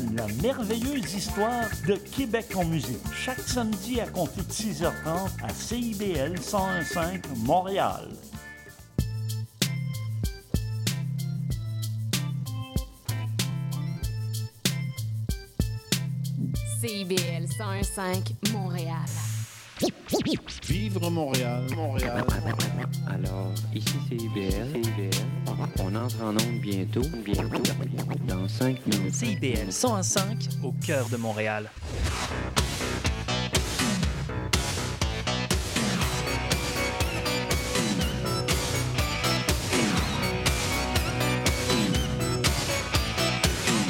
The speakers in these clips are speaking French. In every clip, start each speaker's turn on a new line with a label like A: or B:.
A: la merveilleuse histoire de Québec en musique. Chaque samedi à compter de 6h30 à CIBL 101.5 Montréal.
B: CIBL 101.5 Montréal.
C: Vivre Montréal, Montréal.
D: Alors, ici c'est IBL. On entre en onde bientôt, bientôt, dans 5 minutes.
E: CIBL 101.5 au cœur de Montréal.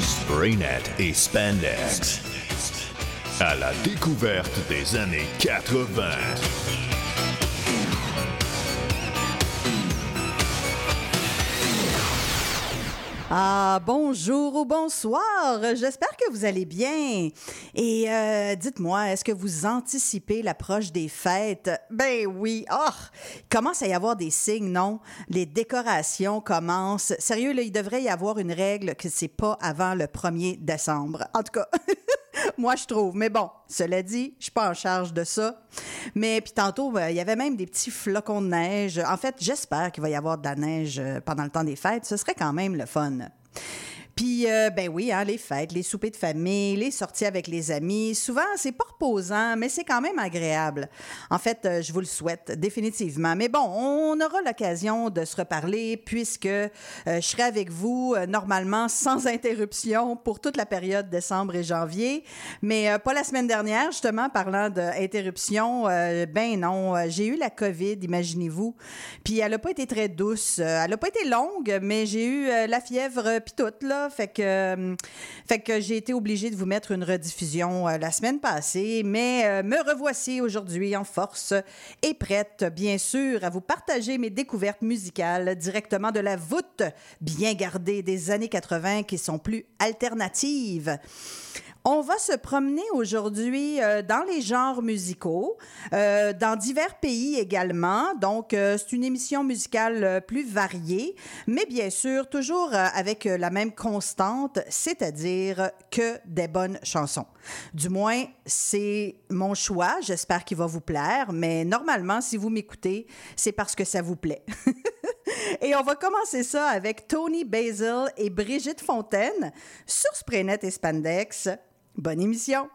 F: Spraynet et Spandex. À la découverte des années 80.
G: Ah, bonjour ou bonsoir. J'espère que vous allez bien. Et euh, dites-moi, est-ce que vous anticipez l'approche des fêtes? Ben oui. Oh, commence à y avoir des signes, non? Les décorations commencent. Sérieux, là, il devrait y avoir une règle que c'est pas avant le 1er décembre. En tout cas. Moi, je trouve. Mais bon, cela dit, je suis pas en charge de ça. Mais puis tantôt, ben, il y avait même des petits flocons de neige. En fait, j'espère qu'il va y avoir de la neige euh, pendant le temps des fêtes. Ce serait quand même le fun. Puis, euh, ben oui, hein, les fêtes, les soupers de famille, les sorties avec les amis, souvent, c'est pas reposant, mais c'est quand même agréable. En fait, euh, je vous le souhaite définitivement. Mais bon, on aura l'occasion de se reparler puisque euh, je serai avec vous normalement sans interruption pour toute la période décembre et janvier. Mais pas la semaine dernière, justement, parlant d'interruption. ben non, j'ai eu la COVID, imaginez-vous. Puis elle a pas été très douce. Elle a pas été longue, mais j'ai eu la fièvre puis tout, là. Fait que, euh, fait que j'ai été obligée de vous mettre une rediffusion euh, la semaine passée. Mais euh, me revoici aujourd'hui en force et prête, bien sûr, à vous partager mes découvertes musicales directement de la voûte bien gardée des années 80 qui sont plus alternatives. On va se promener aujourd'hui euh, dans les genres musicaux, euh, dans divers pays également. Donc, euh, c'est une émission musicale euh, plus variée, mais bien sûr, toujours euh, avec la même constante, c'est-à-dire que des bonnes chansons. Du moins, c'est mon choix. J'espère qu'il va vous plaire, mais normalement, si vous m'écoutez, c'est parce que ça vous plaît. Et on va commencer ça avec Tony Basil et Brigitte Fontaine sur Spraynet et Spandex. Bonne émission!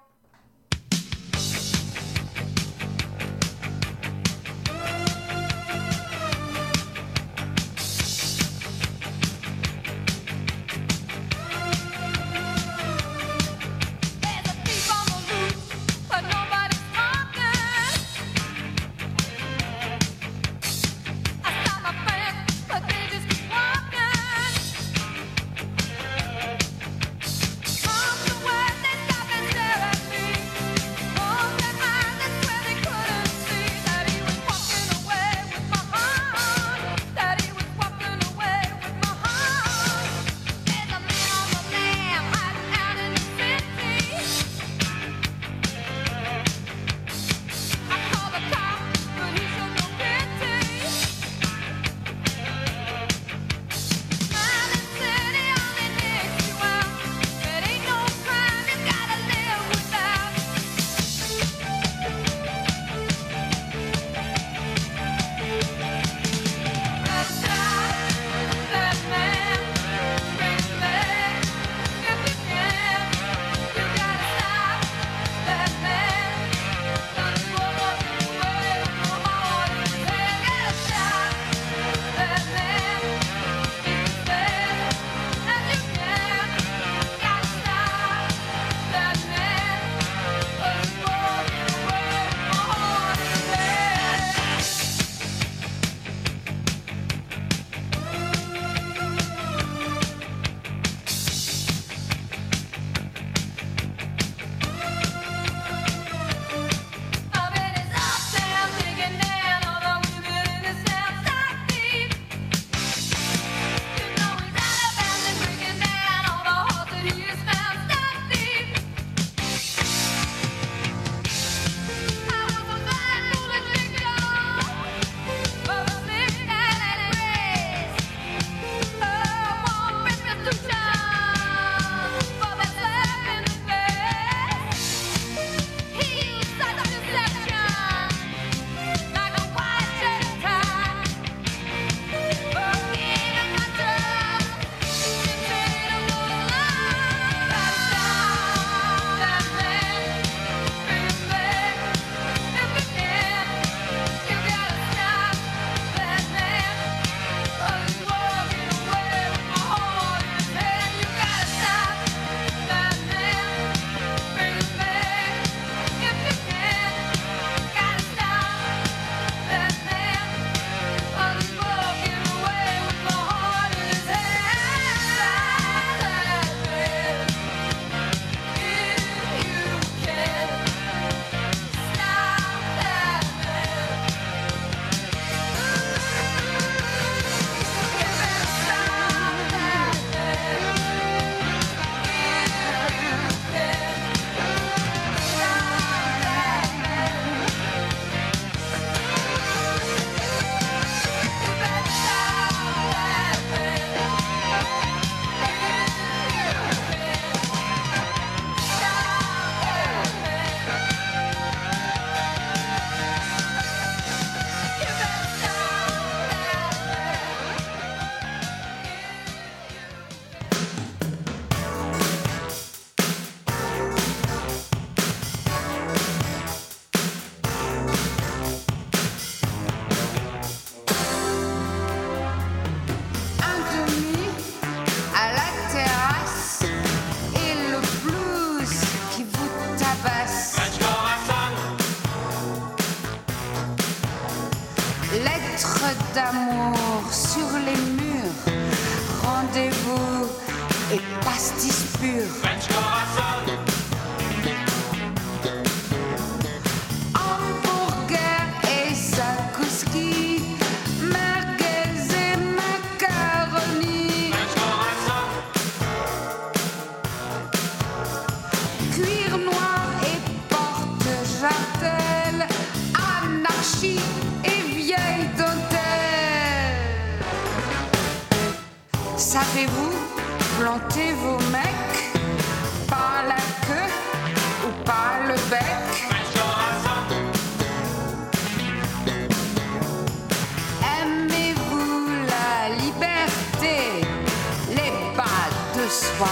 H: Les bas de soie,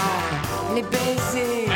H: les baisers?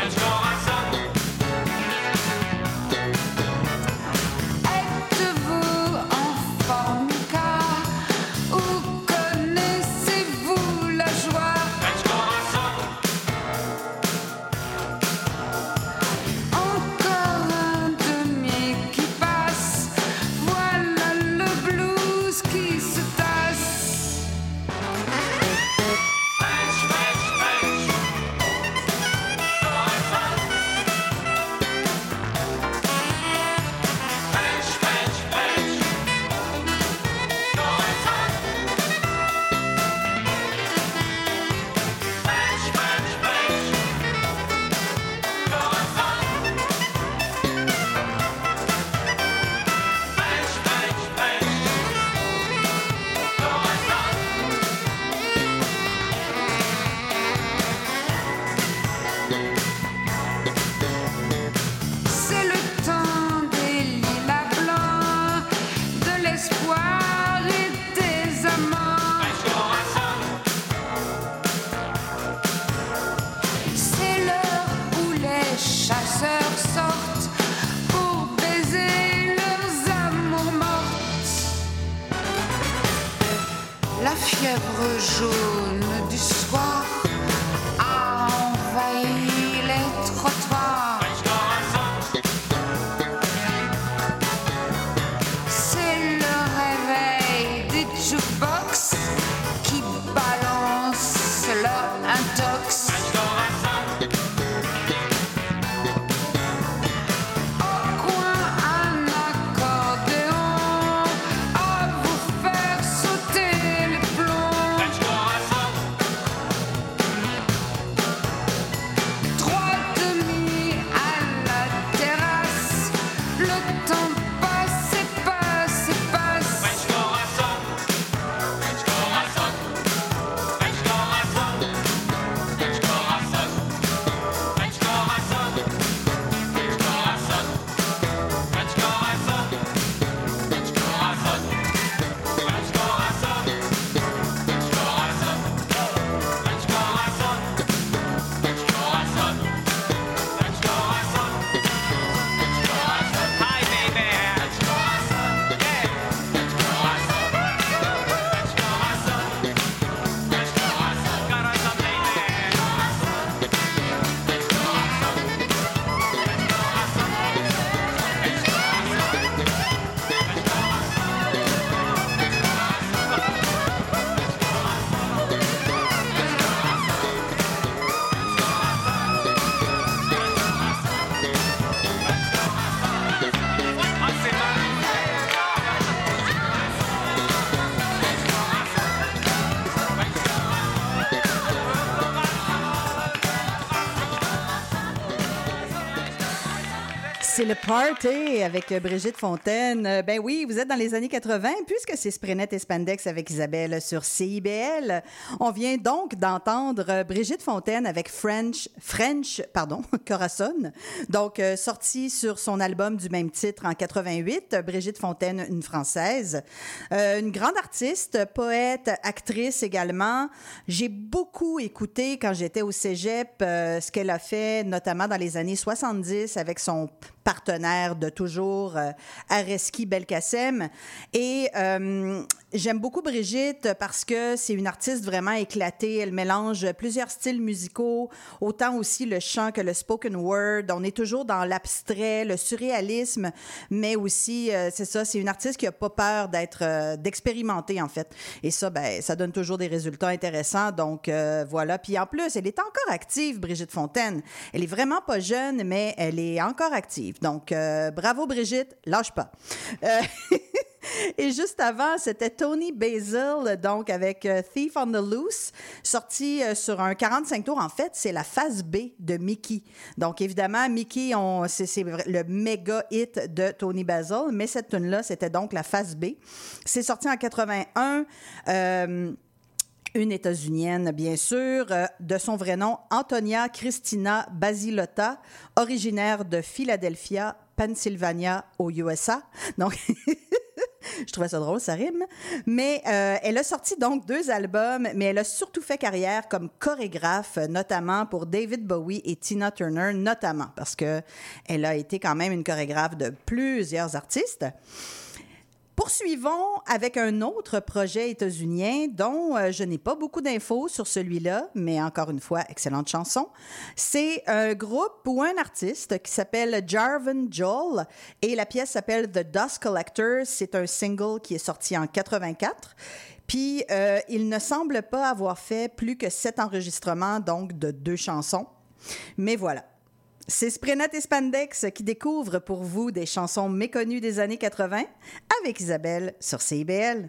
H: Le
G: party avec Brigitte Fontaine. Euh, Ben oui, vous êtes dans les années 80 puisque c'est Sprinette et Spandex avec Isabelle sur CIBL. On vient donc d'entendre Brigitte Fontaine avec French, French, pardon, Corazon. Donc, euh, sorti sur son album du même titre en 88. Brigitte Fontaine, une Française. Euh, une grande artiste, poète, actrice également. J'ai beaucoup écouté quand j'étais au cégep euh, ce qu'elle a fait, notamment dans les années 70 avec son partenaire de toujours, Areski Belkacem. Et j'aime beaucoup Brigitte parce que c'est une artiste vraiment éclatée. Elle mélange plusieurs styles musicaux, autant aussi le chant que le spoken On est toujours dans l'abstrait, le surréalisme, mais aussi, euh, c'est ça, c'est une artiste qui a pas peur d'être, euh, d'expérimenter en fait. Et ça, ben, ça donne toujours des résultats intéressants. Donc euh, voilà. Puis en plus, elle est encore active, Brigitte Fontaine. Elle est vraiment pas jeune, mais elle est encore active. Donc bravo Brigitte, lâche pas. Et juste avant, c'était Tony Basil, donc avec euh, Thief on the Loose, sorti euh, sur un 45 tours. En fait, c'est la phase B de Mickey. Donc, évidemment, Mickey, c'est le méga hit de Tony Basil, mais cette tune-là, c'était donc la phase B. C'est sorti en 81. euh, une États-Unienne, bien sûr, euh, de son vrai nom, Antonia Christina Basilotta, originaire de Philadelphia, Pennsylvania, aux USA. Donc, je trouvais ça drôle, ça rime. Mais euh, elle a sorti donc deux albums, mais elle a surtout fait carrière comme chorégraphe, notamment pour David Bowie et Tina Turner, notamment, parce que elle a été quand même une chorégraphe de plusieurs artistes. Poursuivons avec un autre projet états-unien dont euh, je n'ai pas beaucoup d'infos sur celui-là, mais encore une fois, excellente chanson. C'est un groupe ou un artiste qui s'appelle Jarvan Joel et la pièce s'appelle The Dust Collector. C'est un single qui est sorti en 84. Puis, euh, il ne semble pas avoir fait plus que sept enregistrements, donc de deux chansons. Mais voilà. C'est Sprenat et Spandex qui découvrent pour vous des chansons méconnues des années 80 avec Isabelle sur CIBL.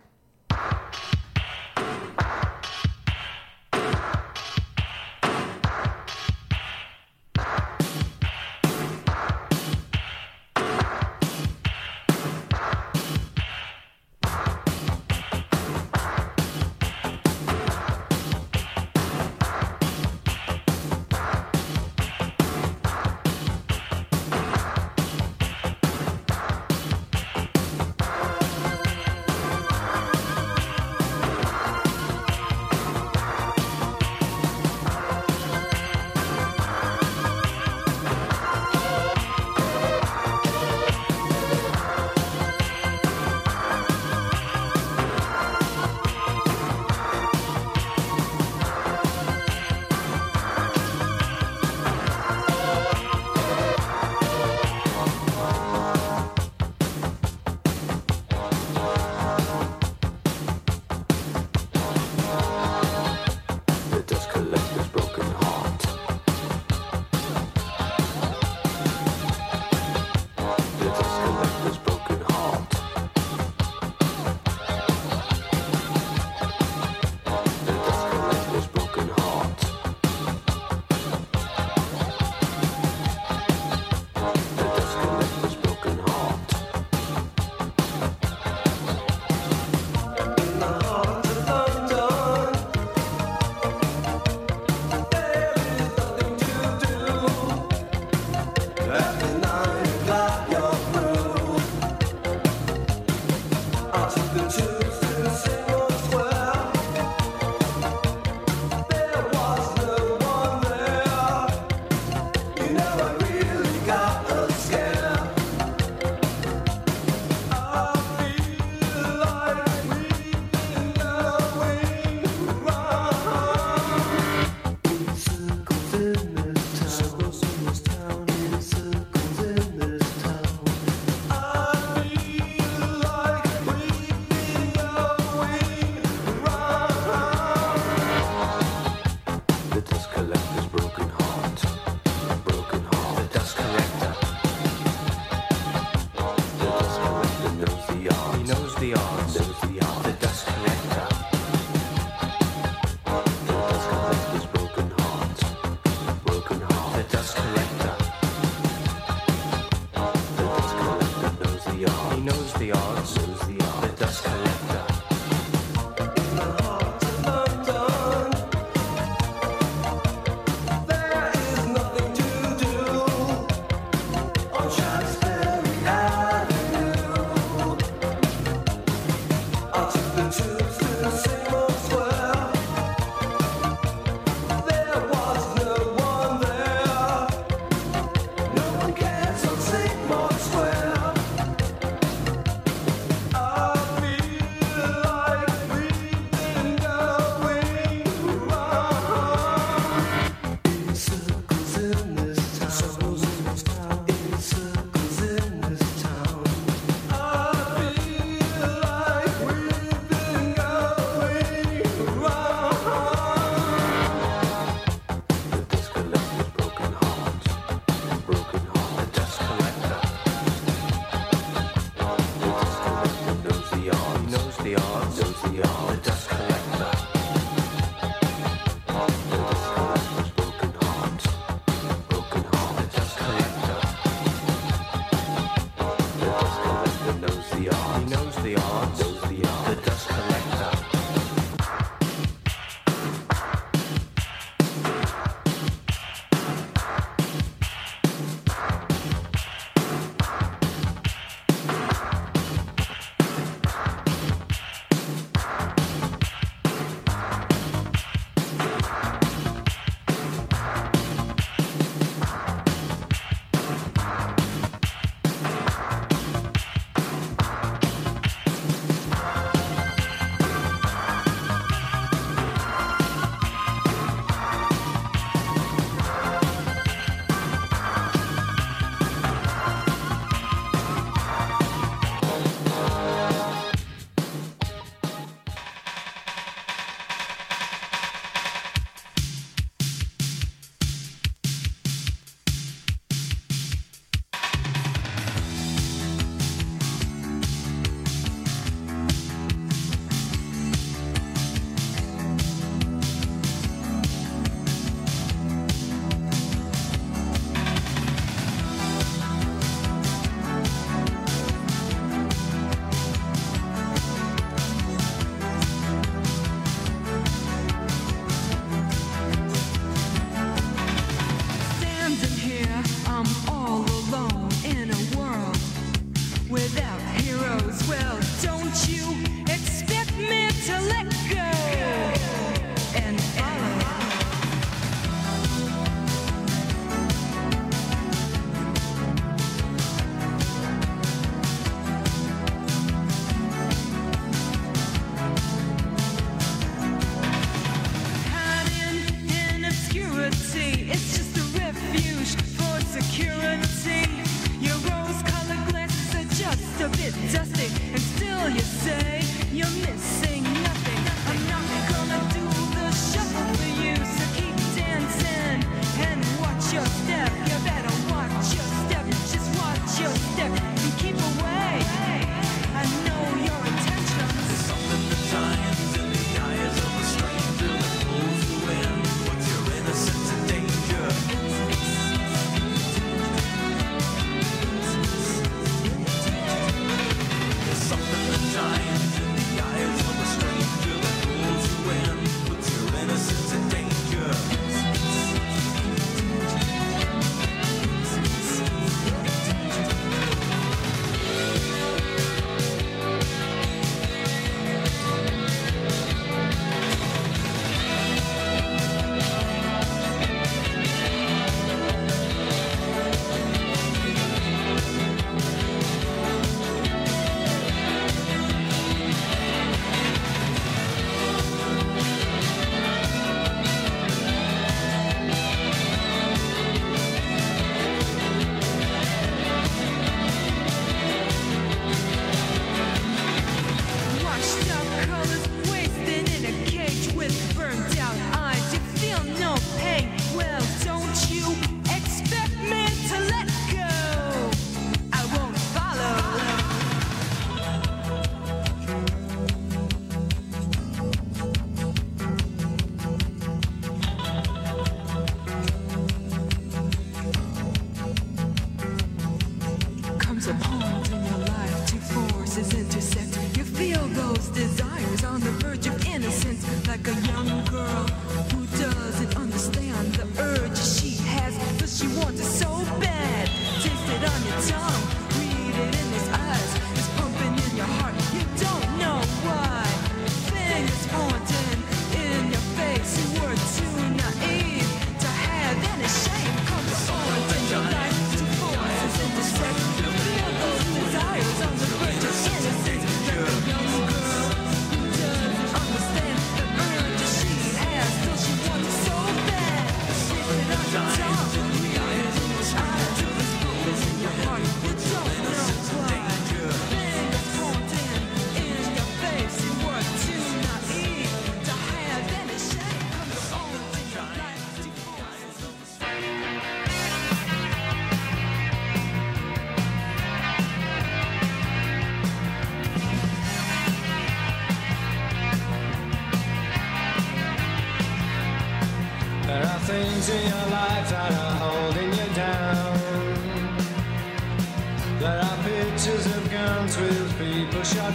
C: Well,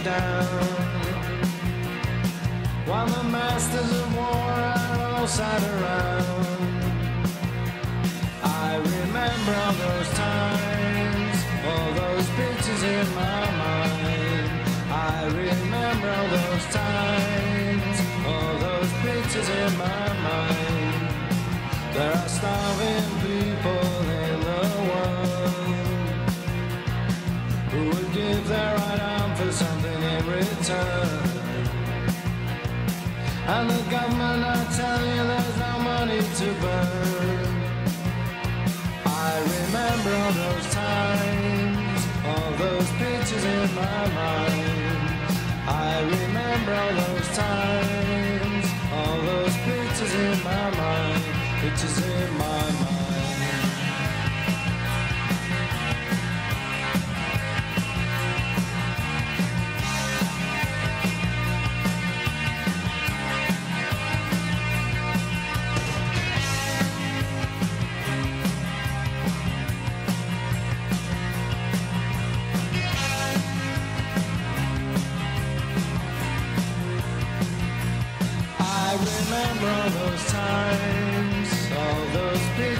C: down.
I: While the masters of war are all sat around. I remember all those times, all those pictures in my mind. I remember all those times, all those pictures in my mind. There are starving government, I tell you, there's no money to burn. I remember all those times, all those pictures in my mind. I remember all those times, all those pictures in my mind, pictures in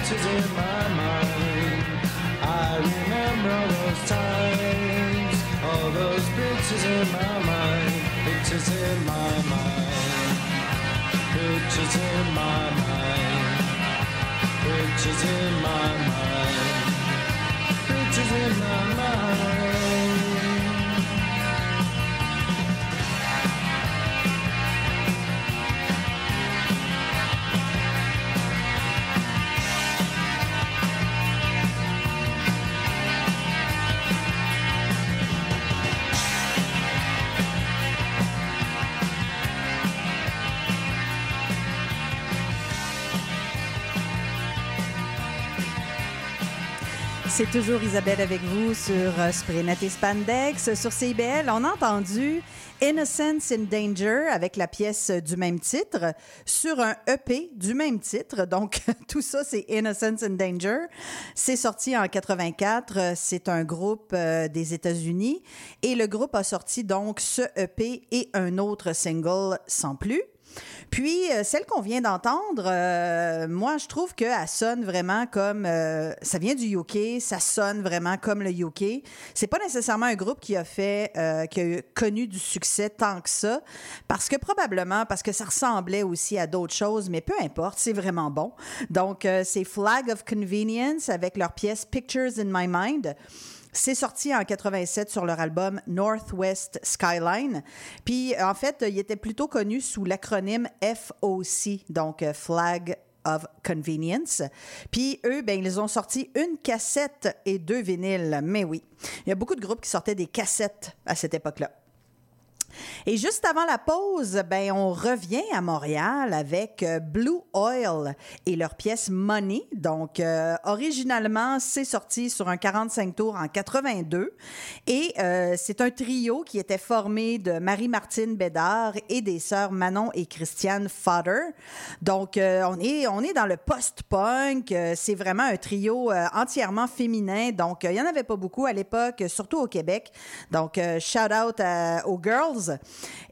I: pictures in my mind. I remember those times, all those pictures in my mind, pictures in my mind, pictures in my mind, pictures in my mind, pictures in my mind.
G: C'est toujours Isabelle avec vous sur euh, Sprinet et Spandex. Sur CIBL, on a entendu Innocence in Danger avec la pièce du même titre sur un EP du même titre. Donc, tout ça, c'est Innocence in Danger. C'est sorti en 84. C'est un groupe euh, des États-Unis. Et le groupe a sorti donc ce EP et un autre single sans plus. Puis, euh, celle qu'on vient d'entendre, euh, moi, je trouve qu'elle sonne vraiment comme. euh, ça vient du UK, ça sonne vraiment comme le UK. C'est pas nécessairement un groupe qui a fait. qui a connu du succès tant que ça, parce que probablement, parce que ça ressemblait aussi à d'autres choses, mais peu importe, c'est vraiment bon. Donc, c'est Flag of Convenience avec leur pièce Pictures in My Mind. C'est sorti en 87 sur leur album Northwest Skyline. Puis, en fait, il était plutôt connu sous l'acronyme FOC, donc euh, Flag of Convenience. Puis eux, ben, ils ont sorti une cassette et deux vinyles. Mais oui, il y a beaucoup de groupes qui sortaient des cassettes à cette époque-là. Et juste avant la pause, ben, on revient à Montréal avec euh, Blue Oil et leur pièce Money. Donc, euh, originalement, c'est sorti sur un 45 tours en 82. Et euh, c'est un trio qui était formé de Marie-Martine Bédard et des sœurs Manon et Christiane Fodder. Donc, on, est, on est dans le post-punk. C'est vraiment un trio entièrement féminin. Donc, il n'y en avait pas beaucoup à l'époque, surtout au Québec. Donc, shout out aux girls.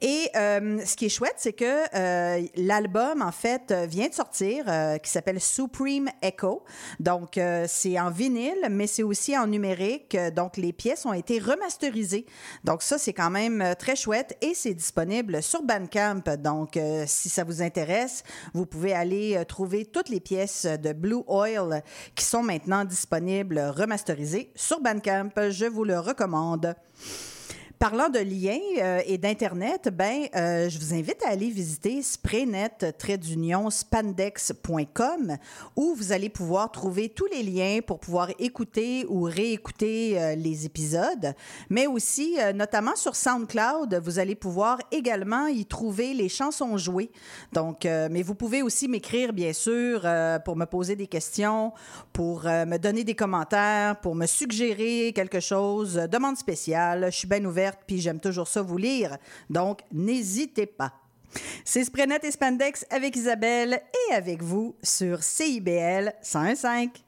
G: Et euh, ce qui est chouette, c'est que euh, l'album, en fait, vient de sortir, euh, qui s'appelle Supreme Echo. Donc, c'est en vinyle, mais c'est aussi en numérique. Donc, les pièces ont été remasterisées. Donc, ça, c'est quand même très chouette et c'est disponible sur Bandcamp. Donc, si ça vous intéresse, vous pouvez aller trouver toutes les pièces de Blue Oil qui sont maintenant disponibles remasterisées sur Bandcamp. Je vous le recommande. Parlant de liens euh, et d'Internet, ben, euh, je vous invite à aller visiter spraynet-spandex.com où vous allez pouvoir trouver tous les liens pour pouvoir écouter ou réécouter euh, les épisodes, mais aussi, notamment sur SoundCloud, vous allez pouvoir également y trouver les chansons jouées. Donc, mais vous pouvez aussi m'écrire, bien sûr, pour me poser des questions, pour me donner des commentaires, pour me suggérer quelque chose, demande spéciale. Je suis bien ouverte, puis j'aime toujours ça vous lire. Donc, n'hésitez pas. C'est Sprenet et Spandex avec Isabelle et avec vous sur CIBL 101.5.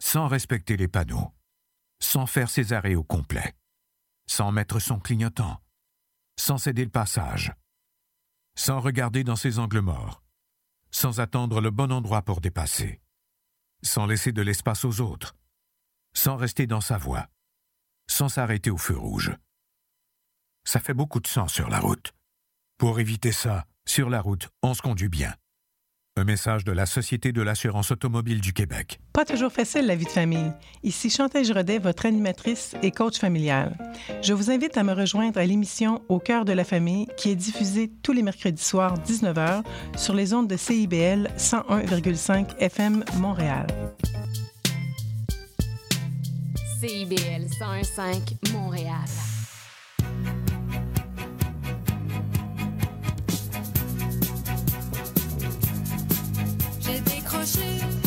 J: Sans respecter les panneaux. Sans faire ses arrêts au complet. Sans mettre son clignotant. Sans céder le passage. Sans regarder dans ses angles morts. Sans attendre le bon endroit pour dépasser. Sans laisser de l'espace aux autres. Sans rester dans sa voie. Sans s'arrêter au feu rouge. Ça fait beaucoup de sang sur la route. Pour éviter ça, sur la route, on se conduit bien. Un message de la Société de l'assurance automobile du Québec.
K: Pas toujours facile la vie de famille. Ici Chantal Giraudet, votre animatrice et coach familial. Je vous invite à me rejoindre à l'émission Au cœur de la famille qui est diffusée tous les mercredis soirs 19h sur les ondes de CIBL 101,5 FM Montréal.
L: CIBL 101.5 Montréal.
M: J'ai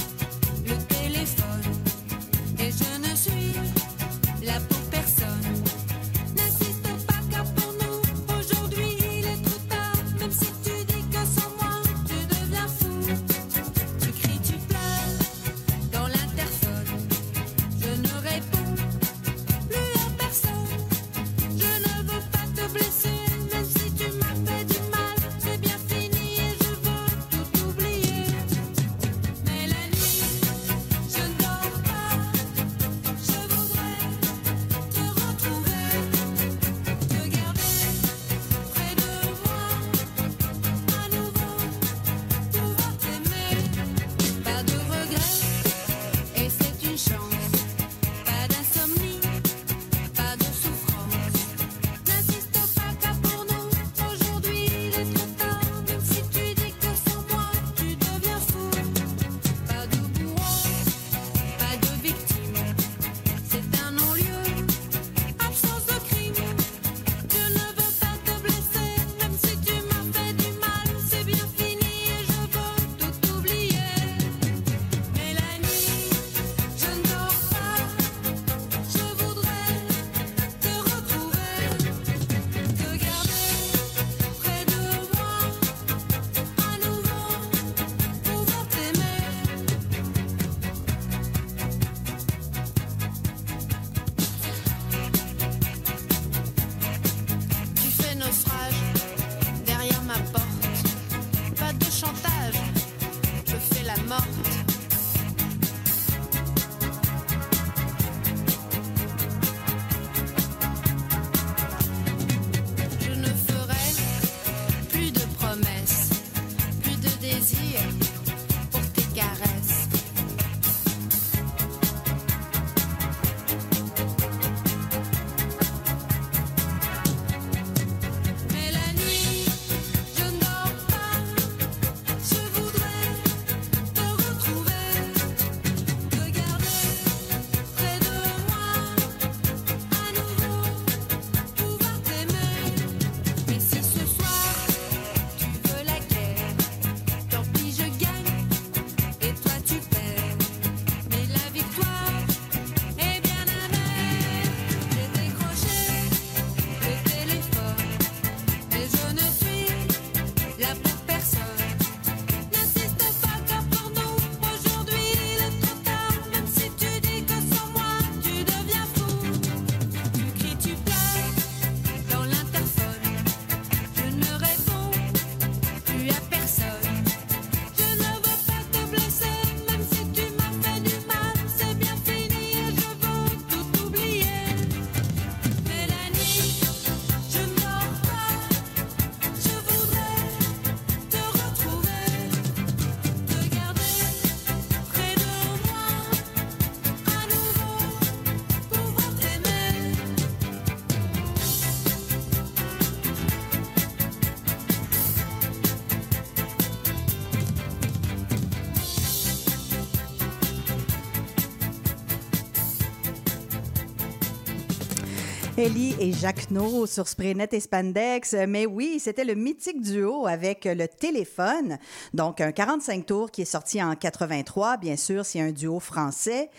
G: Ellie et Jacques No sur Spraynet et Spandex. Mais oui, c'était le mythique duo avec le téléphone. Donc, un 45 tours qui est sorti en 83. Bien sûr, c'est un duo français.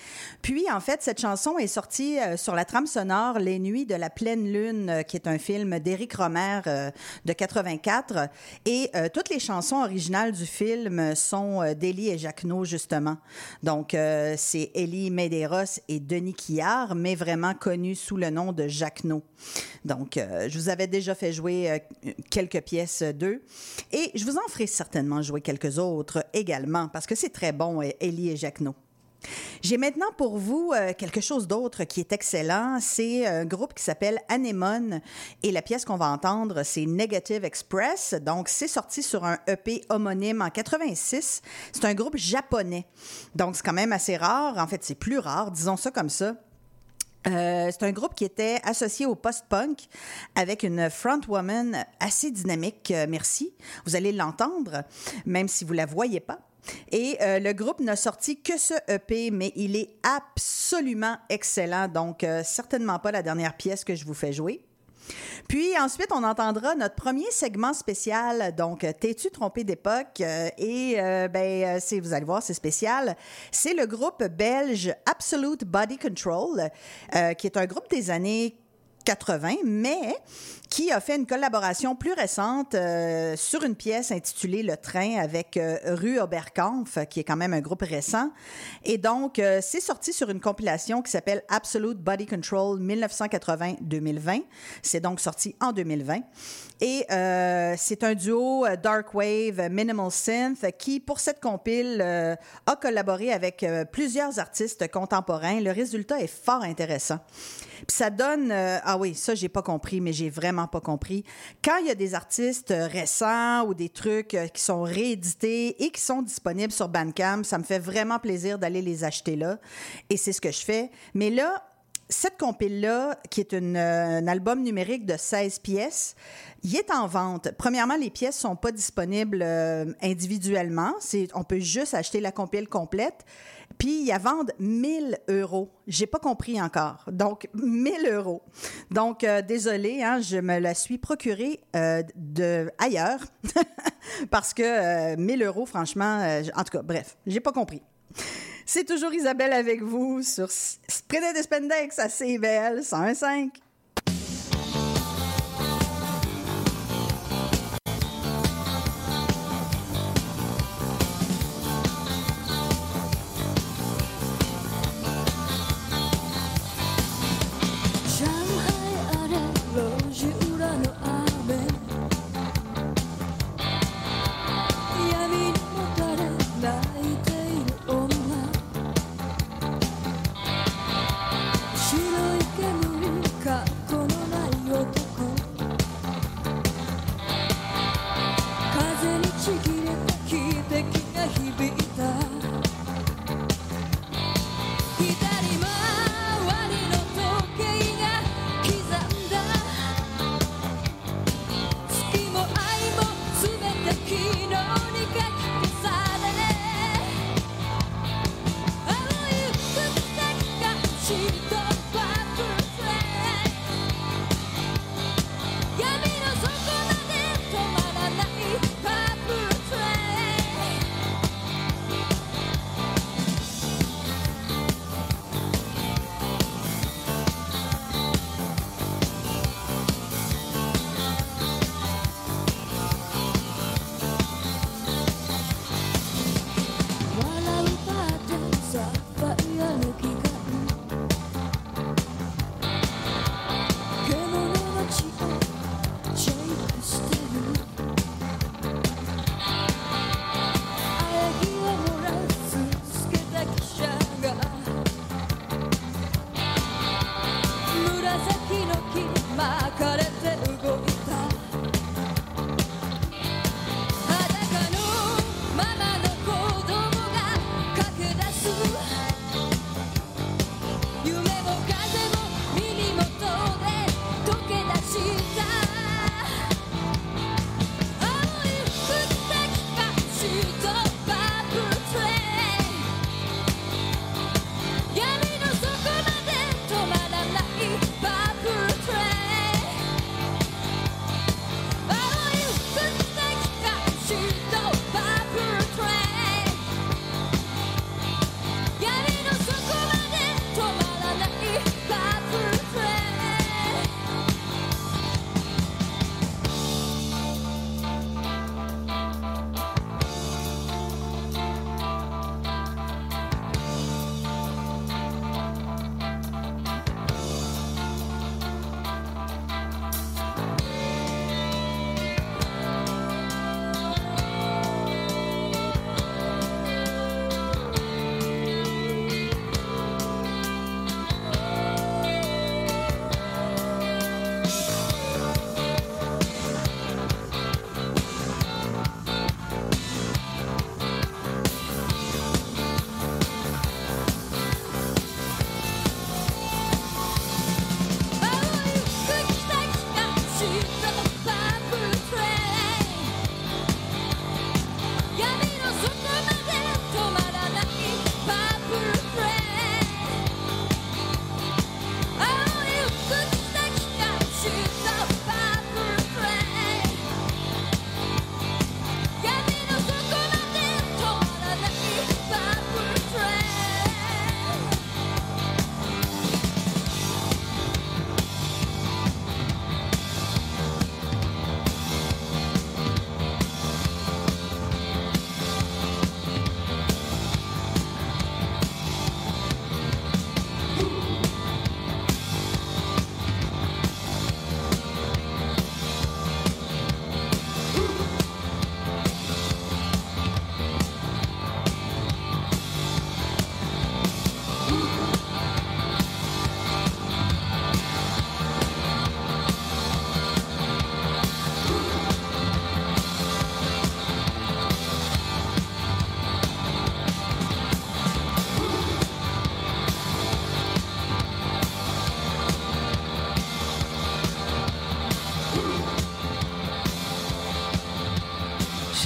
G: Puis, en fait, cette chanson est sortie euh, sur la trame sonore Les Nuits de la pleine lune, euh, qui est un film d'Éric Romer euh, de 84. Et toutes les chansons originales du film sont d'Ellie et Jacques No, justement. Donc, c'est Ellie Medeiros et Denis Quillard, mais vraiment connus sous le nom de Jacques Donc, euh, je vous avais déjà fait jouer euh, quelques pièces d'eux. Et je vous en ferai certainement jouer quelques autres également, parce que c'est très bon, euh, Ellie et Jacques No. J'ai maintenant pour vous euh, quelque chose d'autre qui est excellent. C'est un groupe qui s'appelle Anemone et la pièce qu'on va entendre, c'est Negative Express. Donc, c'est sorti sur un EP homonyme en 86. C'est un groupe japonais. Donc, c'est quand même assez rare. En fait, c'est plus rare, disons ça comme ça. Euh, c'est un groupe qui était associé au post-punk avec une frontwoman assez dynamique, euh, merci. Vous allez l'entendre, même si vous la voyez pas. Et euh, le groupe n'a sorti que ce EP, mais il est absolument excellent. Donc, euh, certainement pas la dernière pièce que je vous fais jouer. Puis ensuite, on entendra notre premier segment spécial. Donc, T'es-tu trompé d'époque? Euh, et euh, ben, euh, c'est- vous allez voir, c'est spécial. C'est le groupe belge Absolute Body Control, euh, qui est un groupe des années 80, mais qui a fait une collaboration plus récente euh, sur une pièce intitulée Le Train avec euh, Rue Oberkampf, qui est quand même un groupe récent. Et donc, euh, c'est sorti sur une compilation qui s'appelle Absolute Body Control 1980-2020. C'est donc sorti en 2020. Et c'est un duo Dark Wave, Minimal Synth, qui, pour cette compile, a collaboré avec plusieurs artistes contemporains. Le résultat est fort intéressant. Puis ça donne... euh, ah oui, ça, j'ai pas compris, mais j'ai vraiment pas compris. Quand il y a des artistes euh, récents ou des trucs euh, qui sont réédités et qui sont disponibles sur Bandcamp, ça me fait vraiment plaisir d'aller les acheter là. Et c'est ce que je fais. Mais là, cette compile-là, qui est un album numérique de 16 pièces, il est en vente. Premièrement, les pièces sont pas disponibles individuellement. On peut juste acheter la compile complète. Puis, ils vendent 1000 euros. J'ai pas compris encore. Donc, 1000 euros. Donc, euh, désolé, hein, je me la suis procurée euh, ailleurs parce que euh, 1000 euros, franchement, euh, en tout cas, bref, j'ai pas compris. C'est toujours Isabelle avec vous sur Spreadet de Spendex à CBL 101.5.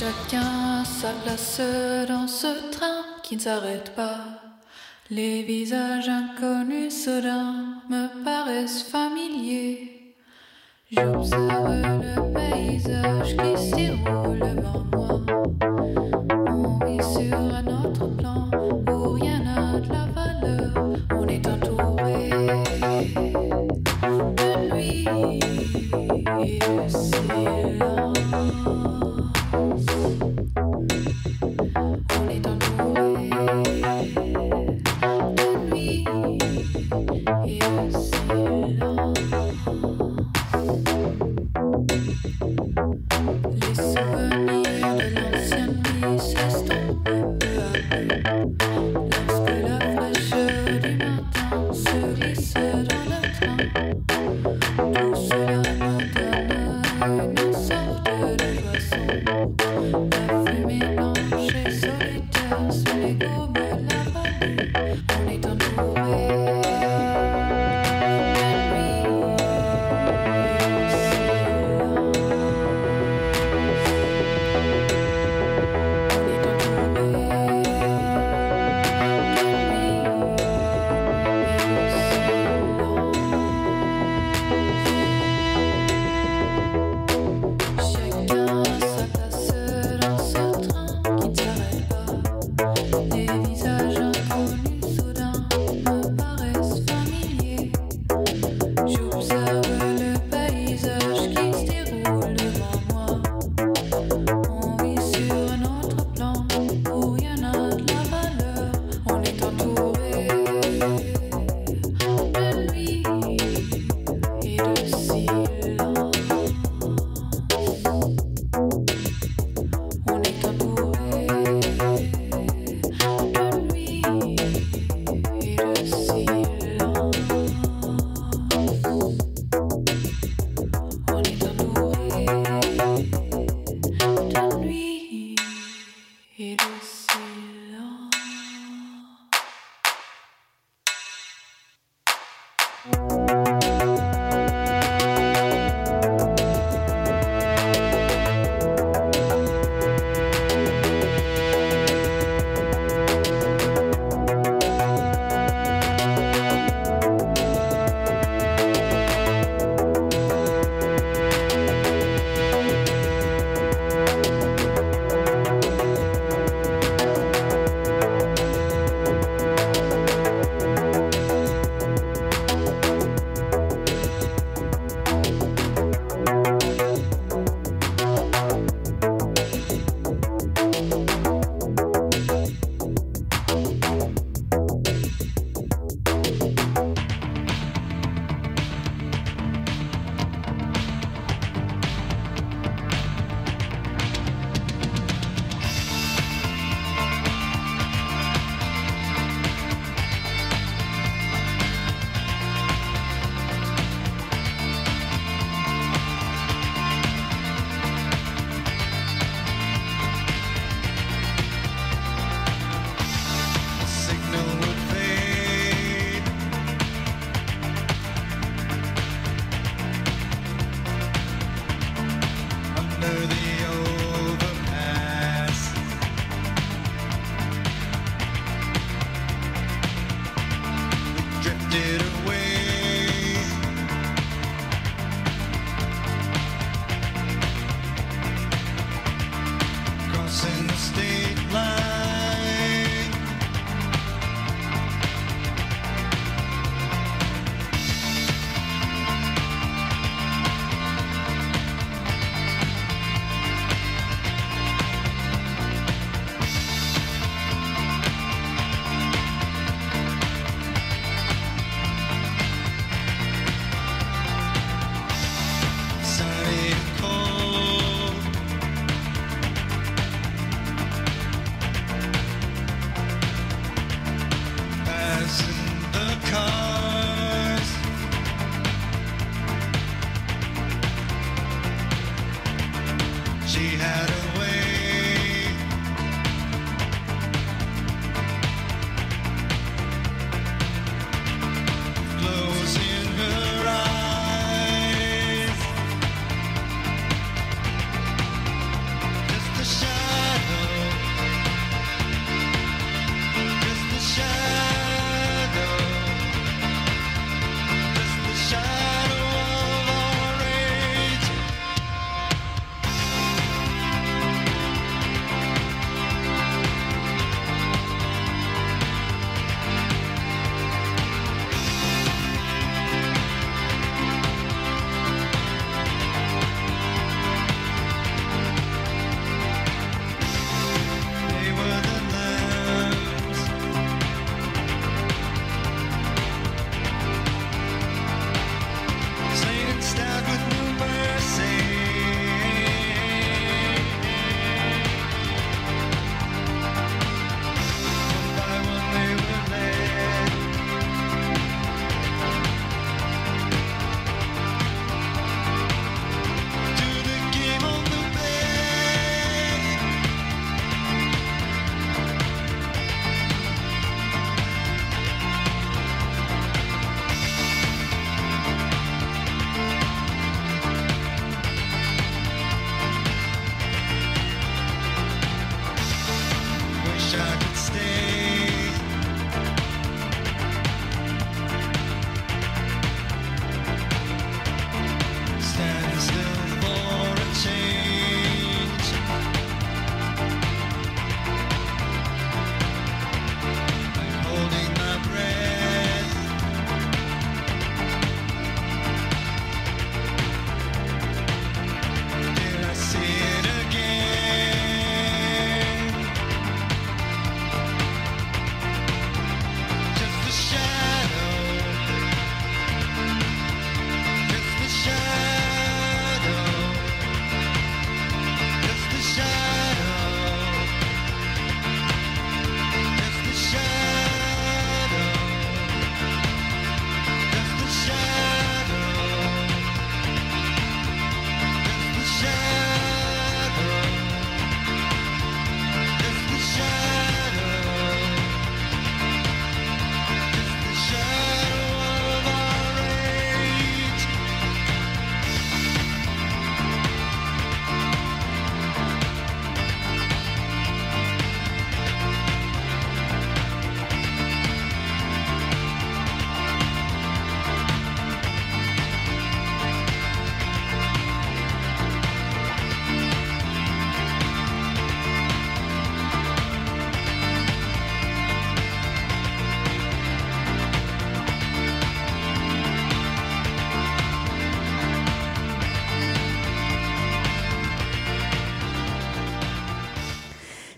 N: Chacun sa place dans ce train qui ne s'arrête pas. Les visages inconnus soudain me paraissent familiers. J'observe le paysage qui s'y roule devant moi.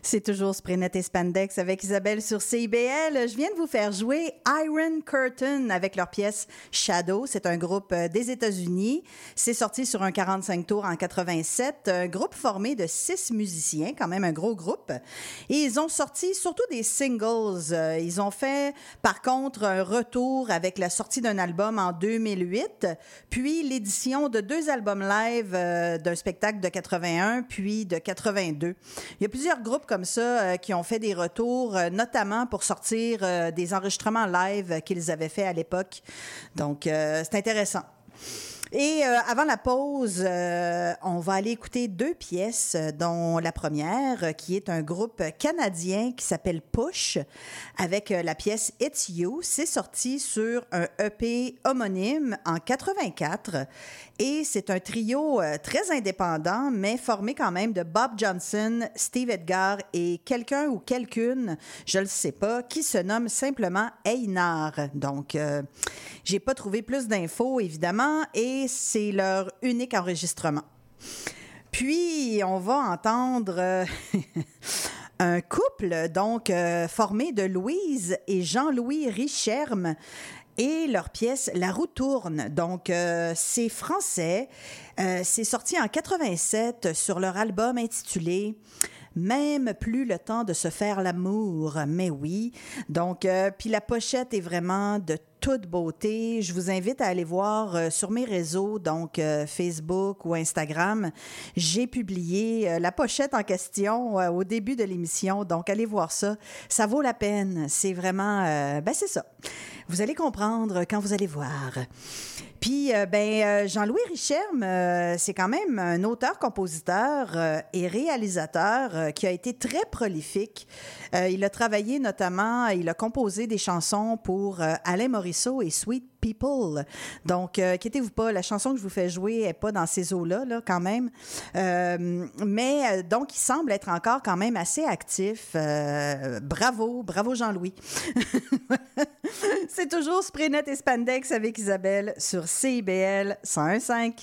G: C'est toujours Sprinet et Spandex avec Isabelle sur CIBL. Je viens de vous faire jouer Iron Curtain avec leur pièce Shadow. C'est un groupe euh, des États-Unis. C'est sorti sur un 45 tours en 87. Un groupe formé de six musiciens, quand même un gros groupe. Et ils ont sorti surtout des singles. Euh, Ils ont fait, par contre, un retour avec la sortie d'un album en 2008, puis l'édition de deux albums live euh, d'un spectacle de 81, puis de 82. Il y a plusieurs groupes comme ça euh, qui ont fait des retours, euh, notamment pour sortir euh, des enregistrements live qu'ils avaient fait à l'époque. Donc, c'est intéressant. Et avant la pause, on va aller écouter deux pièces, dont la première, qui est un groupe canadien qui s'appelle Push, avec la pièce It's You. C'est sorti sur un EP homonyme en 84. Et c'est un trio euh, très indépendant, mais formé quand même de Bob Johnson, Steve Edgar et quelqu'un ou quelqu'une, je le sais pas, qui se nomme simplement Einar. Donc, euh, j'ai pas trouvé plus d'infos, évidemment, et c'est leur unique enregistrement. Puis, on va entendre euh, un couple, donc, euh, formé de Louise et Jean-Louis Richerme et leur pièce La roue tourne. Donc, euh, c'est français. Euh, c'est sorti en 87 sur leur album intitulé même plus le temps de se faire l'amour, mais oui. Donc, euh, puis la pochette est vraiment de toute beauté. Je vous invite à aller voir euh, sur mes réseaux, donc euh, Facebook ou Instagram. J'ai publié euh, la pochette en question au début de l'émission, donc allez voir ça. Ça vaut la peine. C'est vraiment, ben c'est ça. Vous allez comprendre quand vous allez voir. Puis, ben, Jean-Louis Richerme, c'est quand même un auteur-compositeur euh, et réalisateur qui a été très prolifique. Il a travaillé notamment, il a composé des chansons pour Alain Et Sweet People. Donc, euh, inquiétez-vous pas, la chanson que je vous fais jouer n'est pas dans ces eaux-là, là, quand même. Euh, mais euh, donc, il semble être encore quand même assez actif. Euh, bravo, bravo Jean-Louis. C'est toujours Sprinet et Spandex avec Isabelle sur CIBL 101.5.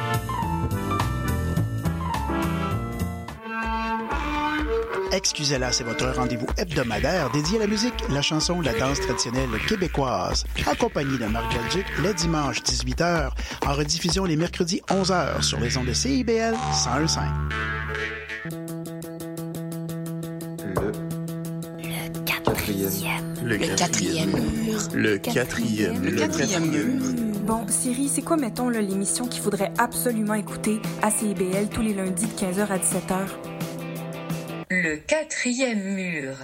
O: Excusez-la, c'est votre rendez-vous hebdomadaire dédié à la musique, la chanson, la danse traditionnelle québécoise. Accompagné de Marc Belgique, le dimanche 18h, en rediffusion les mercredis 11h sur les ondes de CIBL 101.5.
P: Quatrième.
Q: Le quatrième mur. Le quatrième.
P: Le quatrième mur.
R: Bon, Siri, c'est quoi, mettons, l'émission qu'il faudrait absolument écouter à CIBL tous les lundis de 15h à 17h?
P: Le quatrième mur.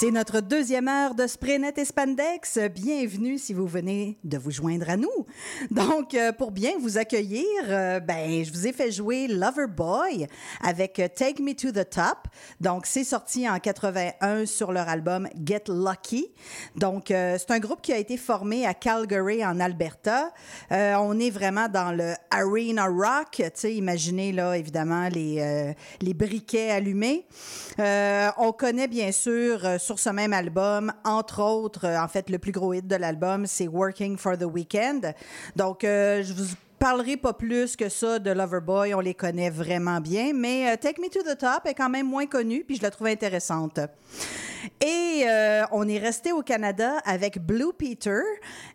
G: C'est notre deuxième heure de Spraynet et Spandex. Bienvenue si vous venez de vous joindre à nous. Donc, euh, pour bien vous accueillir, euh, ben, je vous ai fait jouer Loverboy avec euh, Take Me to the Top. Donc, c'est sorti en 81 sur leur album Get Lucky. Donc, c'est un groupe qui a été formé à Calgary, en Alberta. Euh, on est vraiment dans le arena rock. Tu sais, imaginez, là, évidemment, les, euh, les briquets allumés. Euh, on connaît, bien sûr, sur ce même album, entre autres, en fait, le plus gros hit de l'album, c'est Working for the Weekend. Donc, euh, je vous parlerai pas plus que ça de Loverboy, on les connaît vraiment bien, mais euh, Take Me to the Top est quand même moins connue, puis je la trouve intéressante. Et euh, on est resté au Canada avec Blue Peter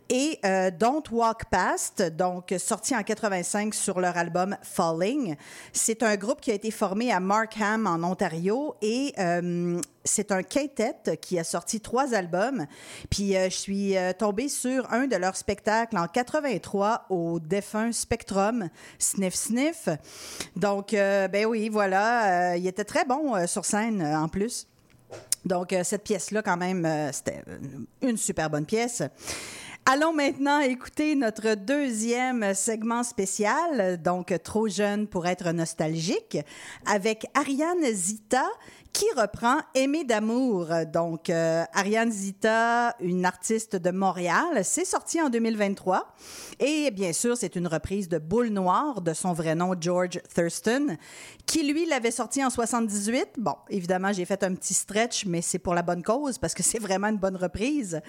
G: et euh, Don't Walk Past, donc sorti en 85 sur leur album Falling. C'est un groupe qui a été formé à Markham en Ontario et c'est un quintet qui a sorti trois albums. Puis euh, je suis euh, tombée sur un de leurs spectacles en 83 au défunt Spectrum, Sniff Sniff. Donc, euh, ben oui, voilà, il était très bon sur scène en plus. Donc, cette pièce-là, quand même, c'était une super bonne pièce. Allons maintenant écouter notre deuxième segment spécial, donc trop jeune pour être nostalgique, avec Ariane Zita qui reprend Aimer d'amour? Donc, euh, Ariane Zita, une artiste de Montréal, c'est sorti en 2023. Et bien sûr, c'est une reprise de Boule Noire de son vrai nom, George Thurston, qui lui l'avait sorti en 78. Bon, évidemment, j'ai fait un petit stretch, mais c'est pour la bonne cause parce que c'est vraiment une bonne reprise.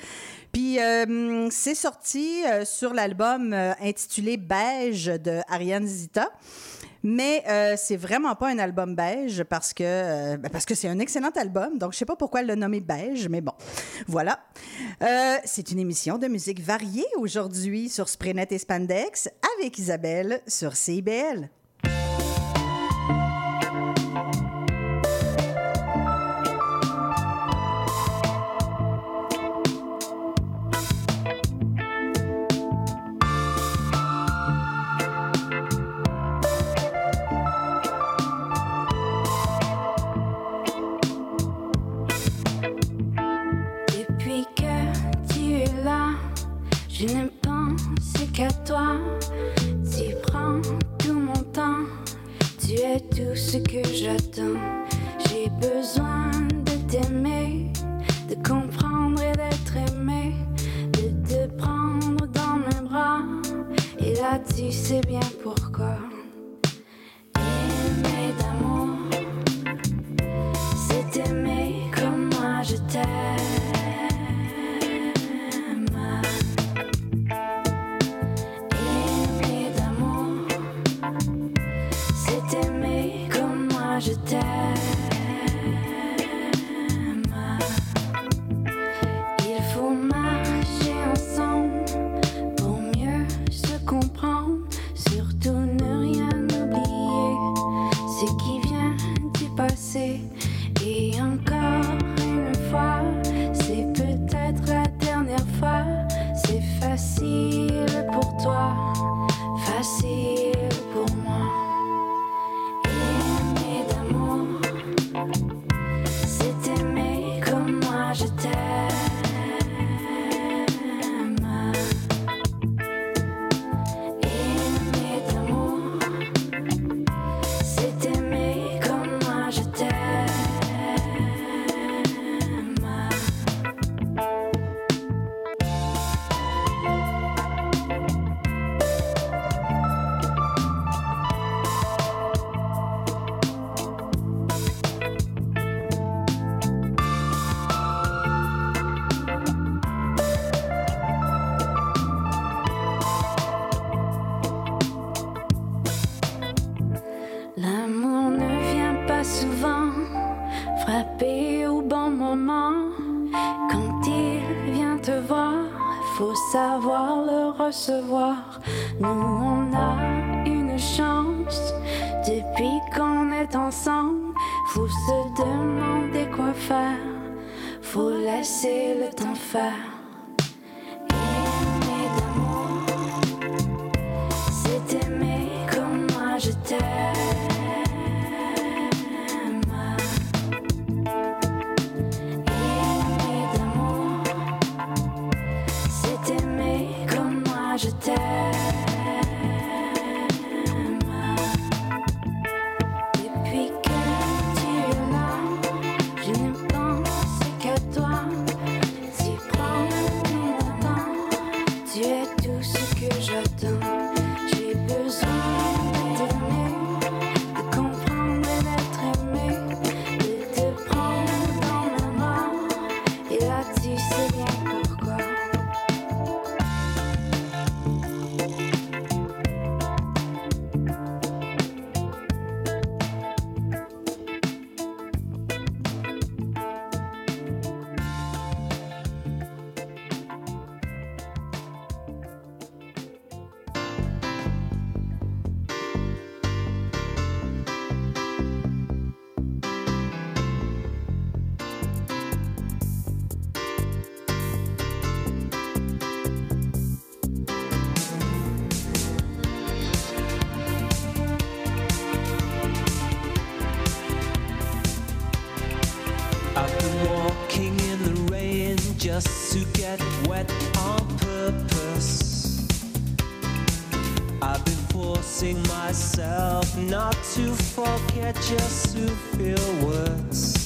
G: Puis, euh, c'est sorti euh, sur l'album euh, intitulé Beige de Ariane Zita. Mais euh, c'est vraiment pas un album beige parce que euh, ben, parce que c'est un excellent album. Donc je sais pas pourquoi le nommer beige, mais bon, voilà. Euh, c'est une émission de musique variée aujourd'hui sur Spraynet et Spandex avec Isabelle sur CIBL.
N: Recevoir. Nous,
S: not to forget, just to feel words.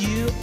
S: You,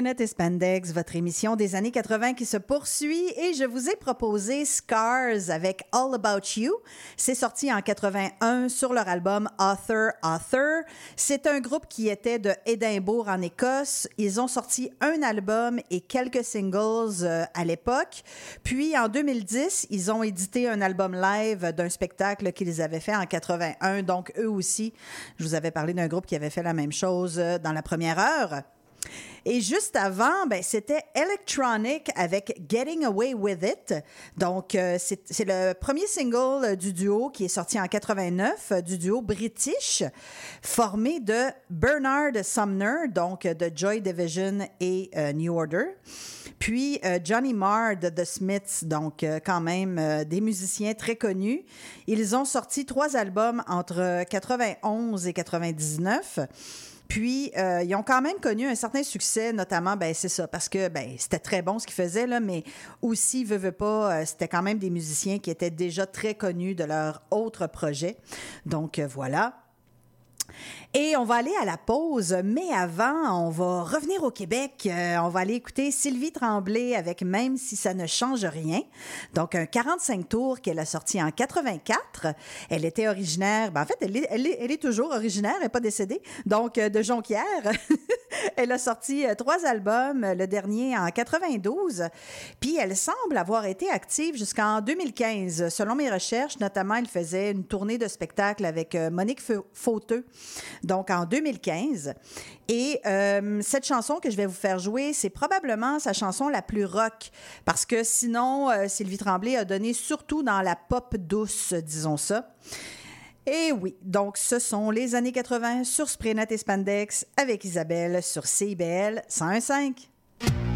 G: Sprenet et Spandex, votre émission des années 80 qui se poursuit et je vous ai proposé Scars avec All About You. C'est sorti en 81 sur leur album Author Author. C'est un groupe qui était de Édimbourg en Écosse. Ils ont sorti un album et quelques singles euh, à l'époque. Puis en 2010, ils ont édité un album live d'un spectacle qu'ils avaient fait en 81. Donc eux aussi, je vous avais parlé d'un groupe qui avait fait la même chose euh, dans la première heure. Et juste avant, ben, c'était Electronic avec Getting Away With It. Donc, euh, c'est le premier single du duo qui est sorti en 89, euh, du duo british, formé de Bernard Sumner, donc euh, de Joy Division et euh, New Order. Puis Johnny Marr de The Smiths, donc quand même des musiciens très connus. Ils ont sorti trois albums entre 91 et 99. Puis, euh, ils ont quand même connu un certain succès, notamment, ben, c'est ça, parce que ben, c'était très bon ce qu'ils faisaient, là, mais aussi, veut, veut pas, euh, c'était quand même des musiciens qui étaient déjà très connus de leur autre projet. Donc, euh, voilà. Et on va aller à la pause, mais avant, on va revenir au Québec. Euh, on va aller écouter Sylvie Tremblay avec Même si ça ne change rien. Donc, un 45 tours qu'elle a sorti en 84. Elle était originaire, ben, en fait, elle est, elle est- toujours originaire, elle n'est pas décédée, donc euh, de Jonquière. elle a sorti euh, trois albums, le dernier en 92. Puis, elle semble avoir été active jusqu'en 2015. Selon mes recherches, notamment, elle faisait une tournée de spectacle avec Monique Fa- Fauteux donc en 2015. Et euh, cette chanson que je vais vous faire jouer, c'est probablement sa chanson la plus rock, parce que sinon, euh, Sylvie Tremblay a donné surtout dans la pop douce, disons ça. Et oui, donc ce sont les années 80 sur Sprenet et Spandex avec Isabelle sur CIBL 101.5.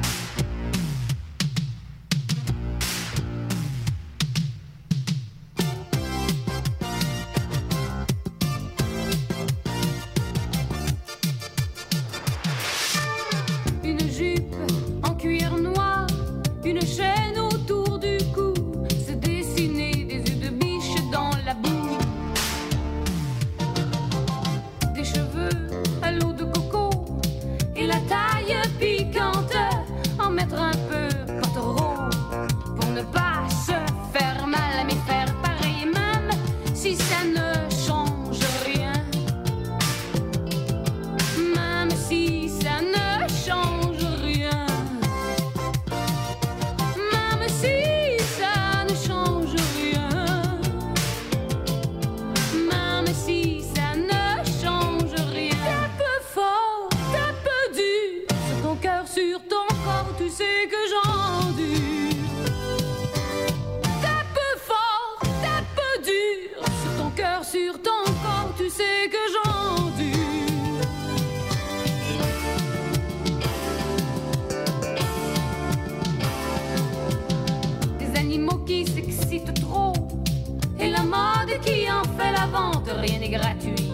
M: Rien n'est gratuit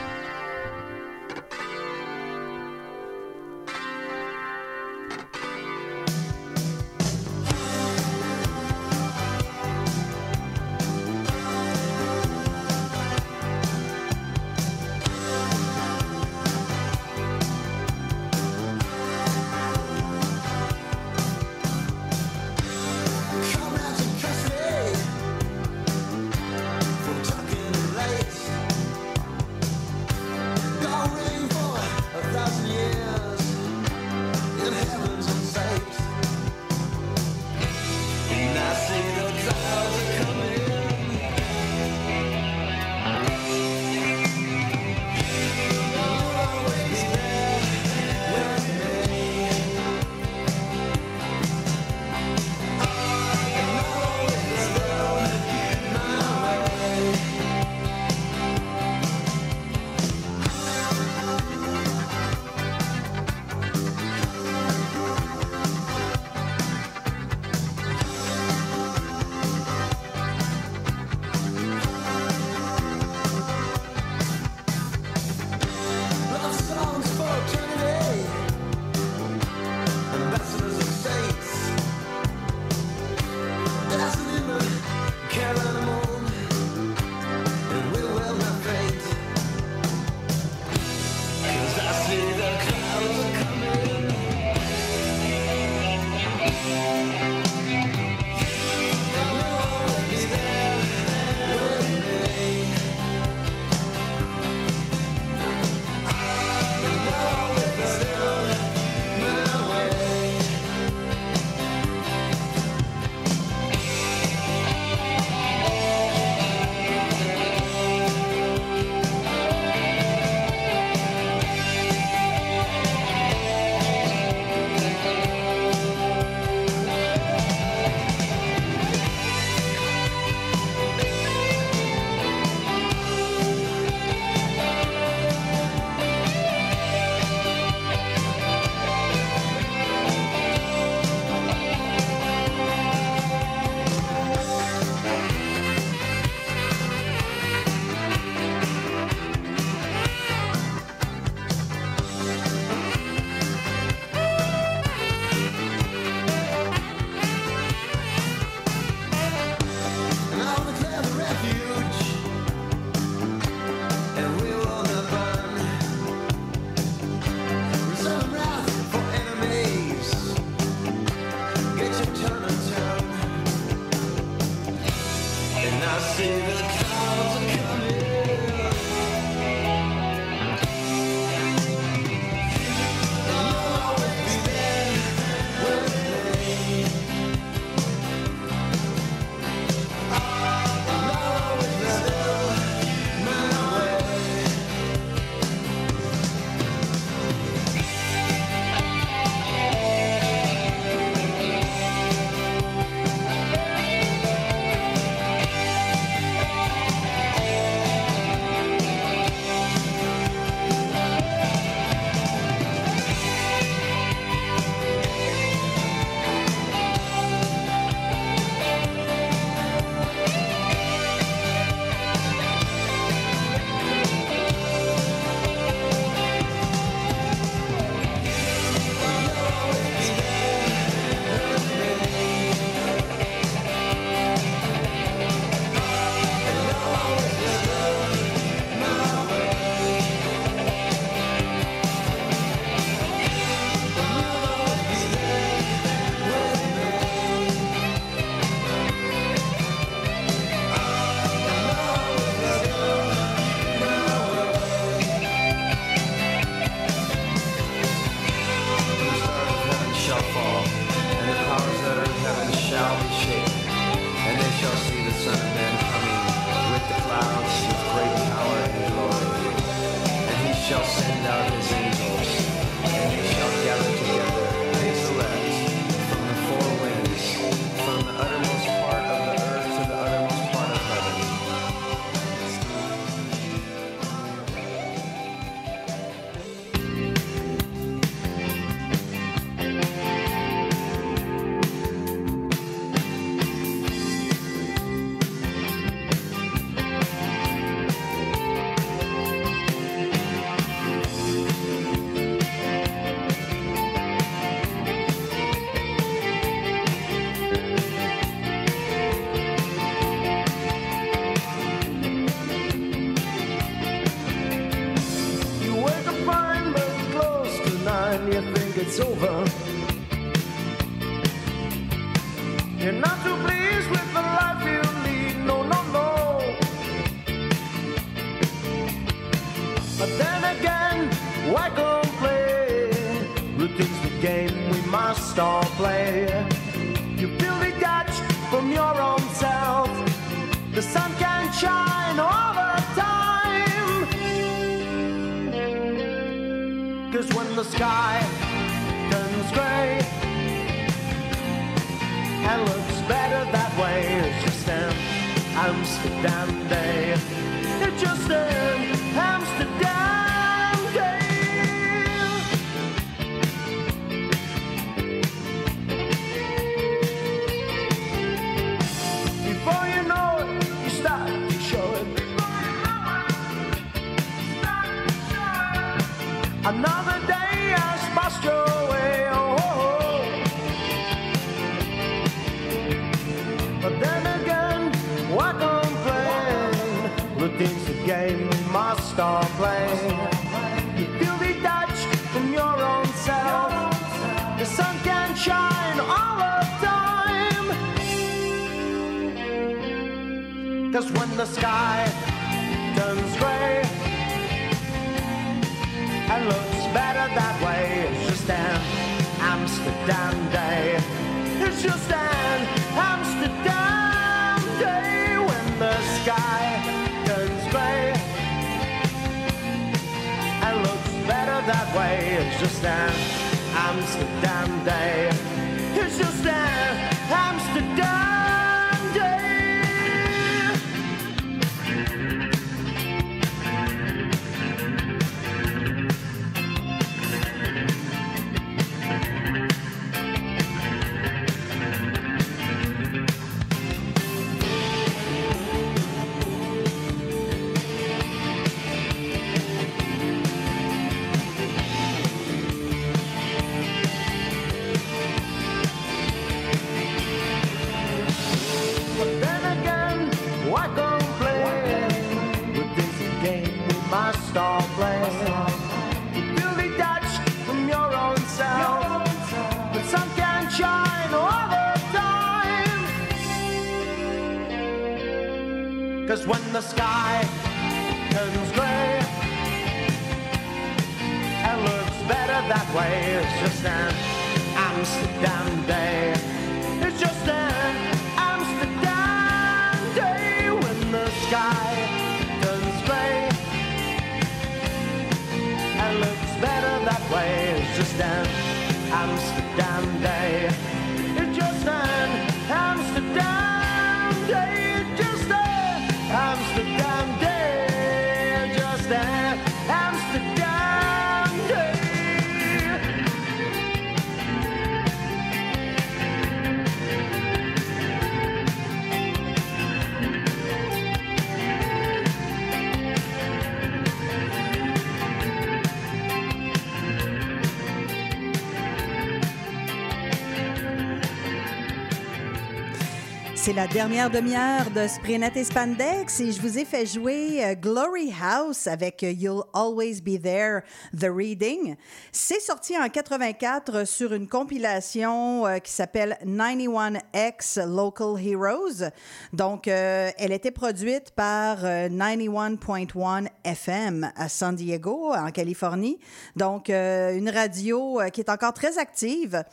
G: la dernière demi-heure de Sprinat et Spandex et je vous ai fait jouer euh, Glory House avec euh, You'll Always Be There, The Reading. C'est sorti en 84 sur une compilation euh, qui s'appelle 91X Local Heroes. Donc, elle était produite par 91.1 FM à San Diego, en Californie. Donc, une radio qui est encore très active.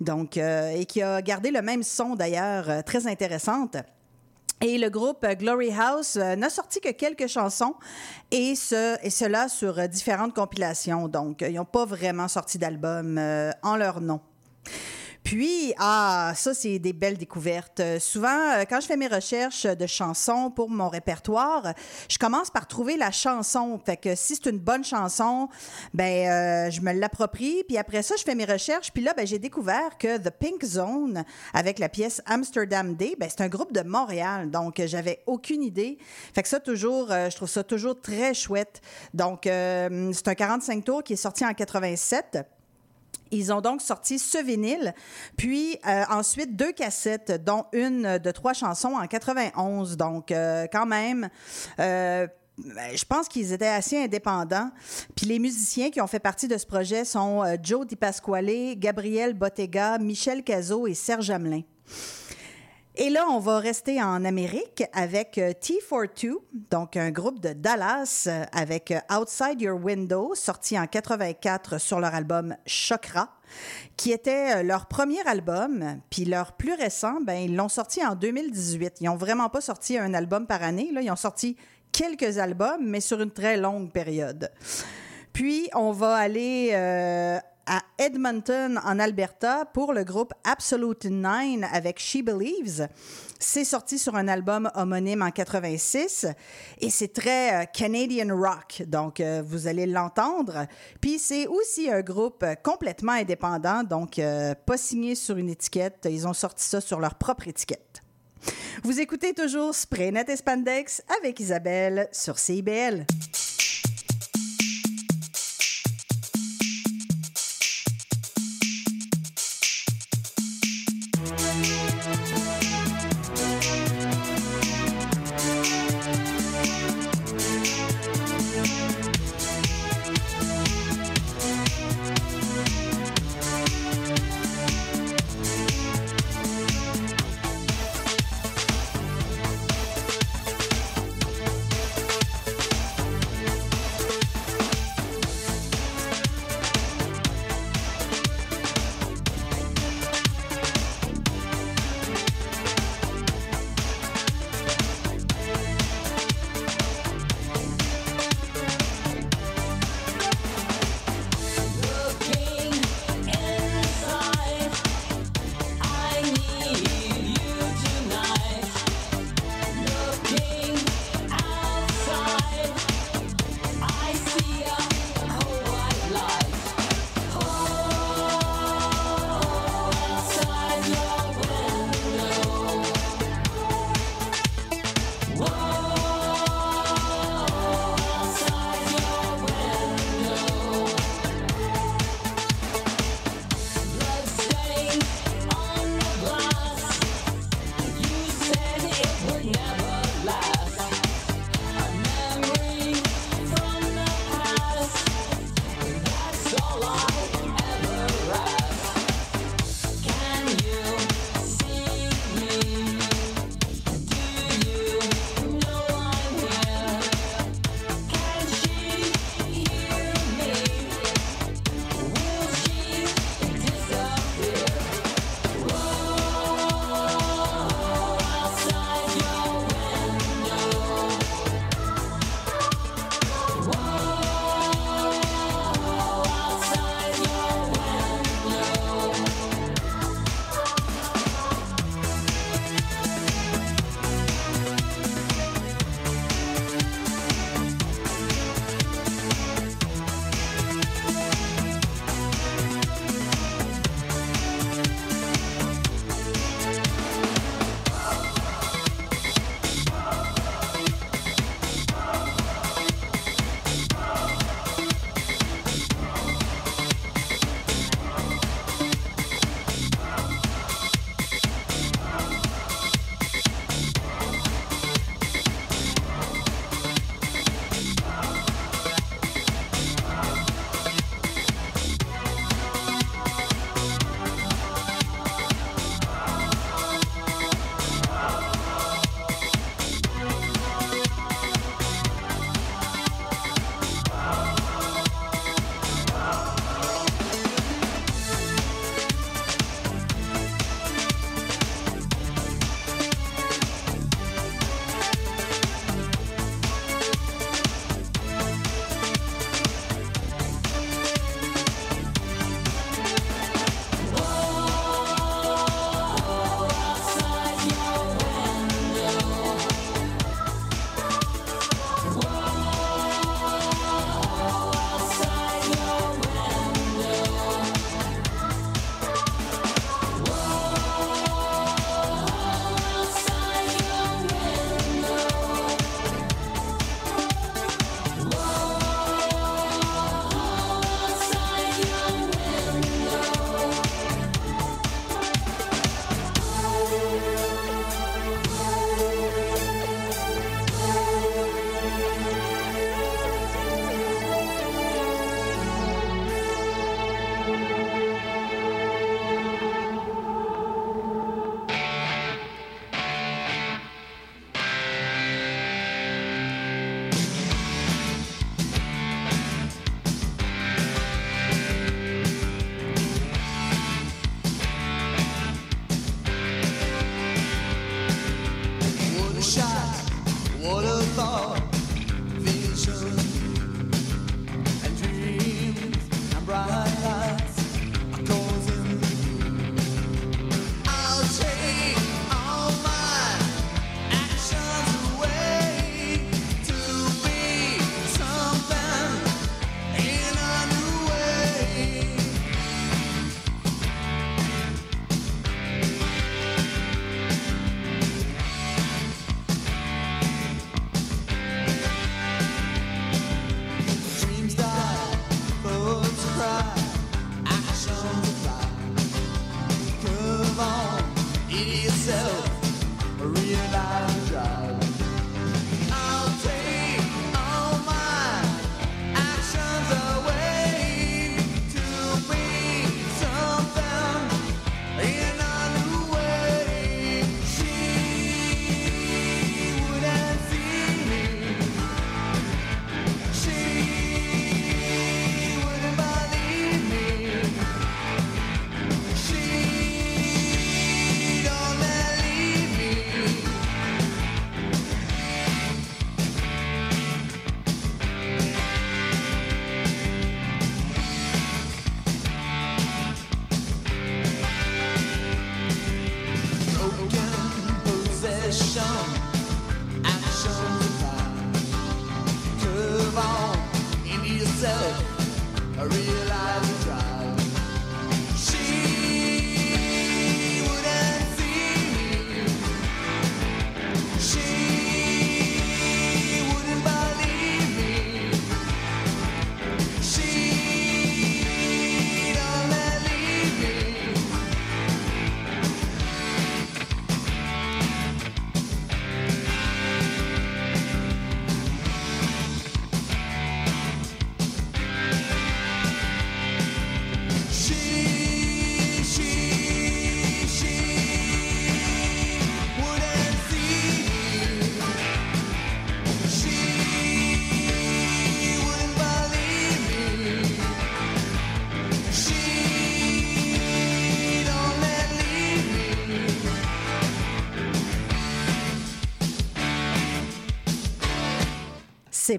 G: Donc, euh, et qui a gardé le même son d'ailleurs, euh, très intéressante. Et le groupe Glory House euh, n'a sorti que quelques chansons et, ce, et cela sur différentes compilations. Donc, ils n'ont pas vraiment sorti d'album en leur nom. Puis, ah, ça, c'est des belles découvertes. Euh, souvent, euh, quand je fais mes recherches de chansons pour mon répertoire, je commence par trouver la chanson. Fait que si c'est une bonne chanson, ben, euh, je me l'approprie. Puis après ça, je fais mes recherches. Puis là, ben, j'ai découvert que The Pink Zone, avec la pièce Amsterdam Day, ben, c'est un groupe de Montréal. Donc, j'avais aucune idée. Fait que ça, toujours, euh, je trouve ça toujours très chouette. Donc, c'est un 45 tours qui est sorti en 87. Ils ont donc sorti ce vinyle, puis euh, ensuite deux cassettes, dont une de trois chansons en 91. Donc, euh, quand même, euh, ben, je pense qu'ils étaient assez indépendants. Puis les musiciens qui ont fait partie de ce projet sont Joe Di Pasquale, Gabriel Bottega, Michel Cazot et Serge Hamelin. Et là, on va rester en Amérique avec euh, T42, donc un groupe de Dallas euh, avec euh, Outside Your Window, sorti en 84 sur leur album Chakra, qui était leur premier album. Puis leur plus récent, ben, ils l'ont sorti en 2018. Ils n'ont vraiment pas sorti un album par année. Là. Ils ont sorti quelques albums, mais sur une très longue période. Puis, on va aller à Edmonton, en Alberta, pour le groupe Absolute Nine avec She Believes. C'est sorti sur un album homonyme en 86 et c'est très euh, Canadian rock, donc euh, vous allez l'entendre. Puis c'est aussi un groupe complètement indépendant, donc euh, pas signé sur une étiquette. Ils ont sorti ça sur leur propre étiquette. Vous écoutez toujours Spraynet et Spandex avec Isabelle sur CIBL.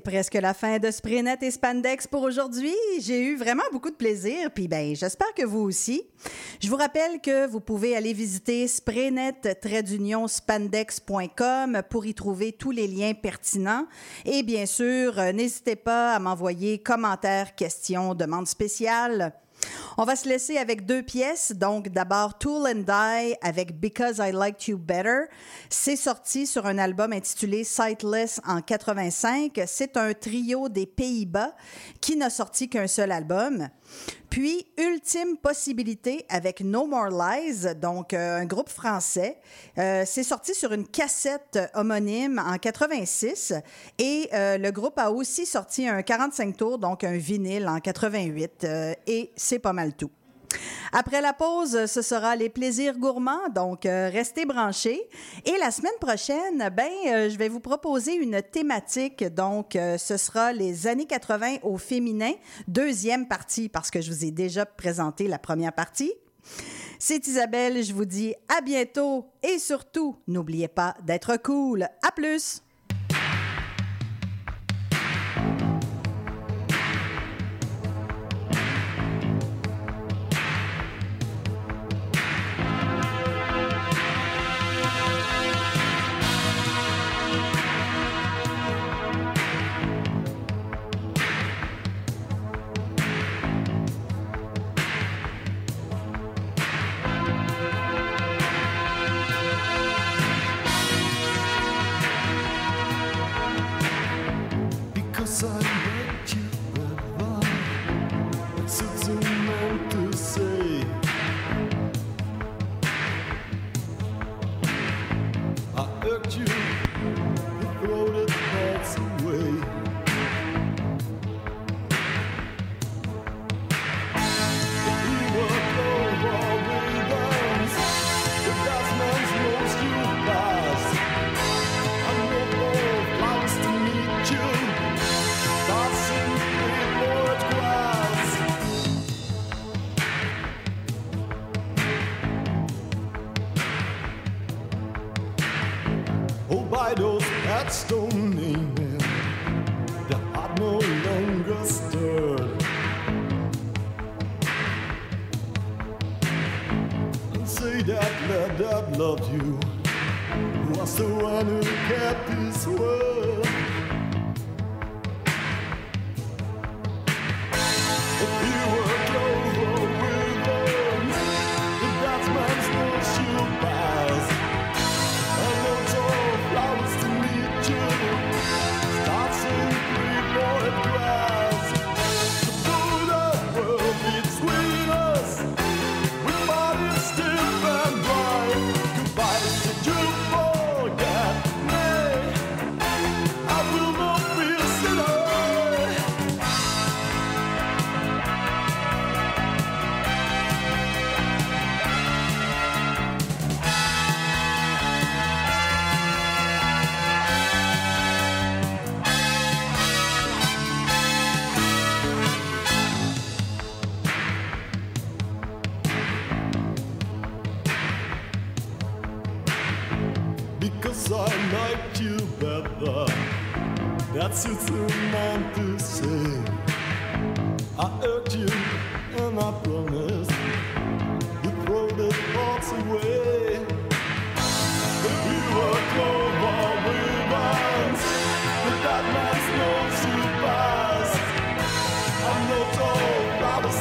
G: Presque la fin de Spraynet et Spandex pour aujourd'hui. J'ai eu vraiment beaucoup de plaisir, puis ben j'espère que vous aussi. Je vous rappelle que vous pouvez aller visiter spraynet-spandex.com pour y trouver tous les liens pertinents. Et bien sûr, euh, n'hésitez pas à m'envoyer commentaires, questions, demandes spéciales. On va se laisser avec deux pièces. Donc, d'abord, Tool and Die avec Because I Liked You Better. C'est sorti sur un album intitulé Sightless en 85. C'est un trio des Pays-Bas qui n'a sorti qu'un seul album. Puis, Ultime Possibilité avec No More Lies, donc euh, un groupe français. Euh, c'est sorti sur une cassette homonyme en 86 et euh, le groupe a aussi sorti un 45 tours, donc un vinyle en 88 euh, et c'est pas mal tout. Après la pause, ce sera les plaisirs gourmands, donc euh, restez branchés. Et la semaine prochaine, ben, euh, je vais vous proposer une thématique. Donc, euh, ce sera les années 80 au féminin, deuxième partie, parce que je vous ai déjà présenté la première partie. C'est Isabelle, je vous dis à bientôt et surtout, n'oubliez pas d'être cool. À plus!
T: Headstone The heart no longer stirred. And say that lad that loved you. Was the one who kept his word That's it's a man to say I hurt you. and I promise To throw the thoughts away If you were clover ribbons But that man's no surprise I'm not all flowers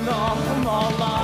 S: and all, all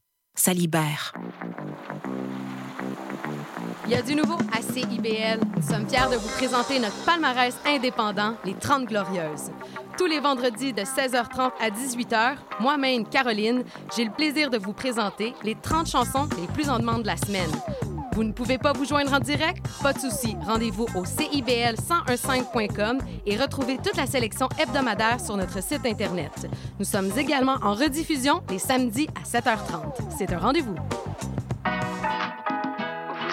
U: ça libère.
V: Il y a du nouveau à CIBL. Nous sommes fiers de vous présenter notre palmarès indépendant, les 30 Glorieuses. Tous les vendredis de 16h30 à 18h, moi-même, Caroline, j'ai le plaisir de vous présenter les 30 chansons les plus en demande de la semaine. Vous ne pouvez pas vous joindre en direct? Pas de souci. Rendez-vous au CIBL1015.com et retrouvez toute la sélection hebdomadaire sur notre site Internet. Nous sommes également en rediffusion les samedis à 7h30. C'est un rendez-vous.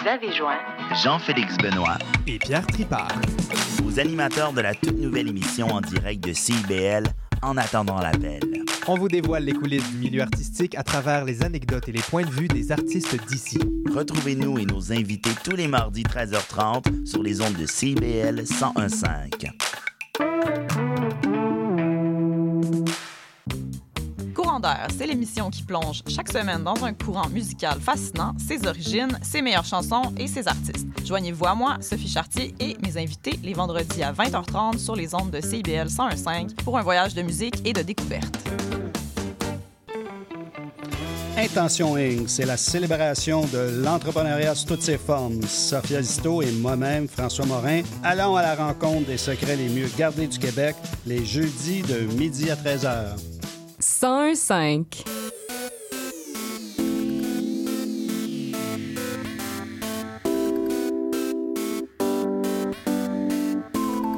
W: Vous avez joint
X: Jean-Félix Benoît
W: et Pierre Tripart.
X: aux animateurs de la toute nouvelle émission en direct de CIBL En attendant l'appel.
W: On vous dévoile les coulisses du milieu artistique à travers les anecdotes et les points de vue des artistes d'ici.
X: Retrouvez-nous et nos invités tous les mardis 13h30 sur les ondes de CIBL 1015.
Y: C'est l'émission qui plonge chaque semaine dans un courant musical fascinant, ses origines, ses meilleures chansons et ses artistes. Joignez-vous à moi, Sophie Chartier et mes invités les vendredis à 20h30 sur les ondes de CIBL 1015 pour un voyage de musique et de découverte.
Z: Intention Inc., c'est la célébration de l'entrepreneuriat sous toutes ses formes. Sophia Zito et moi-même, François Morin, allons à la rencontre des secrets les mieux gardés du Québec les jeudis de midi à 13h.
B: 105.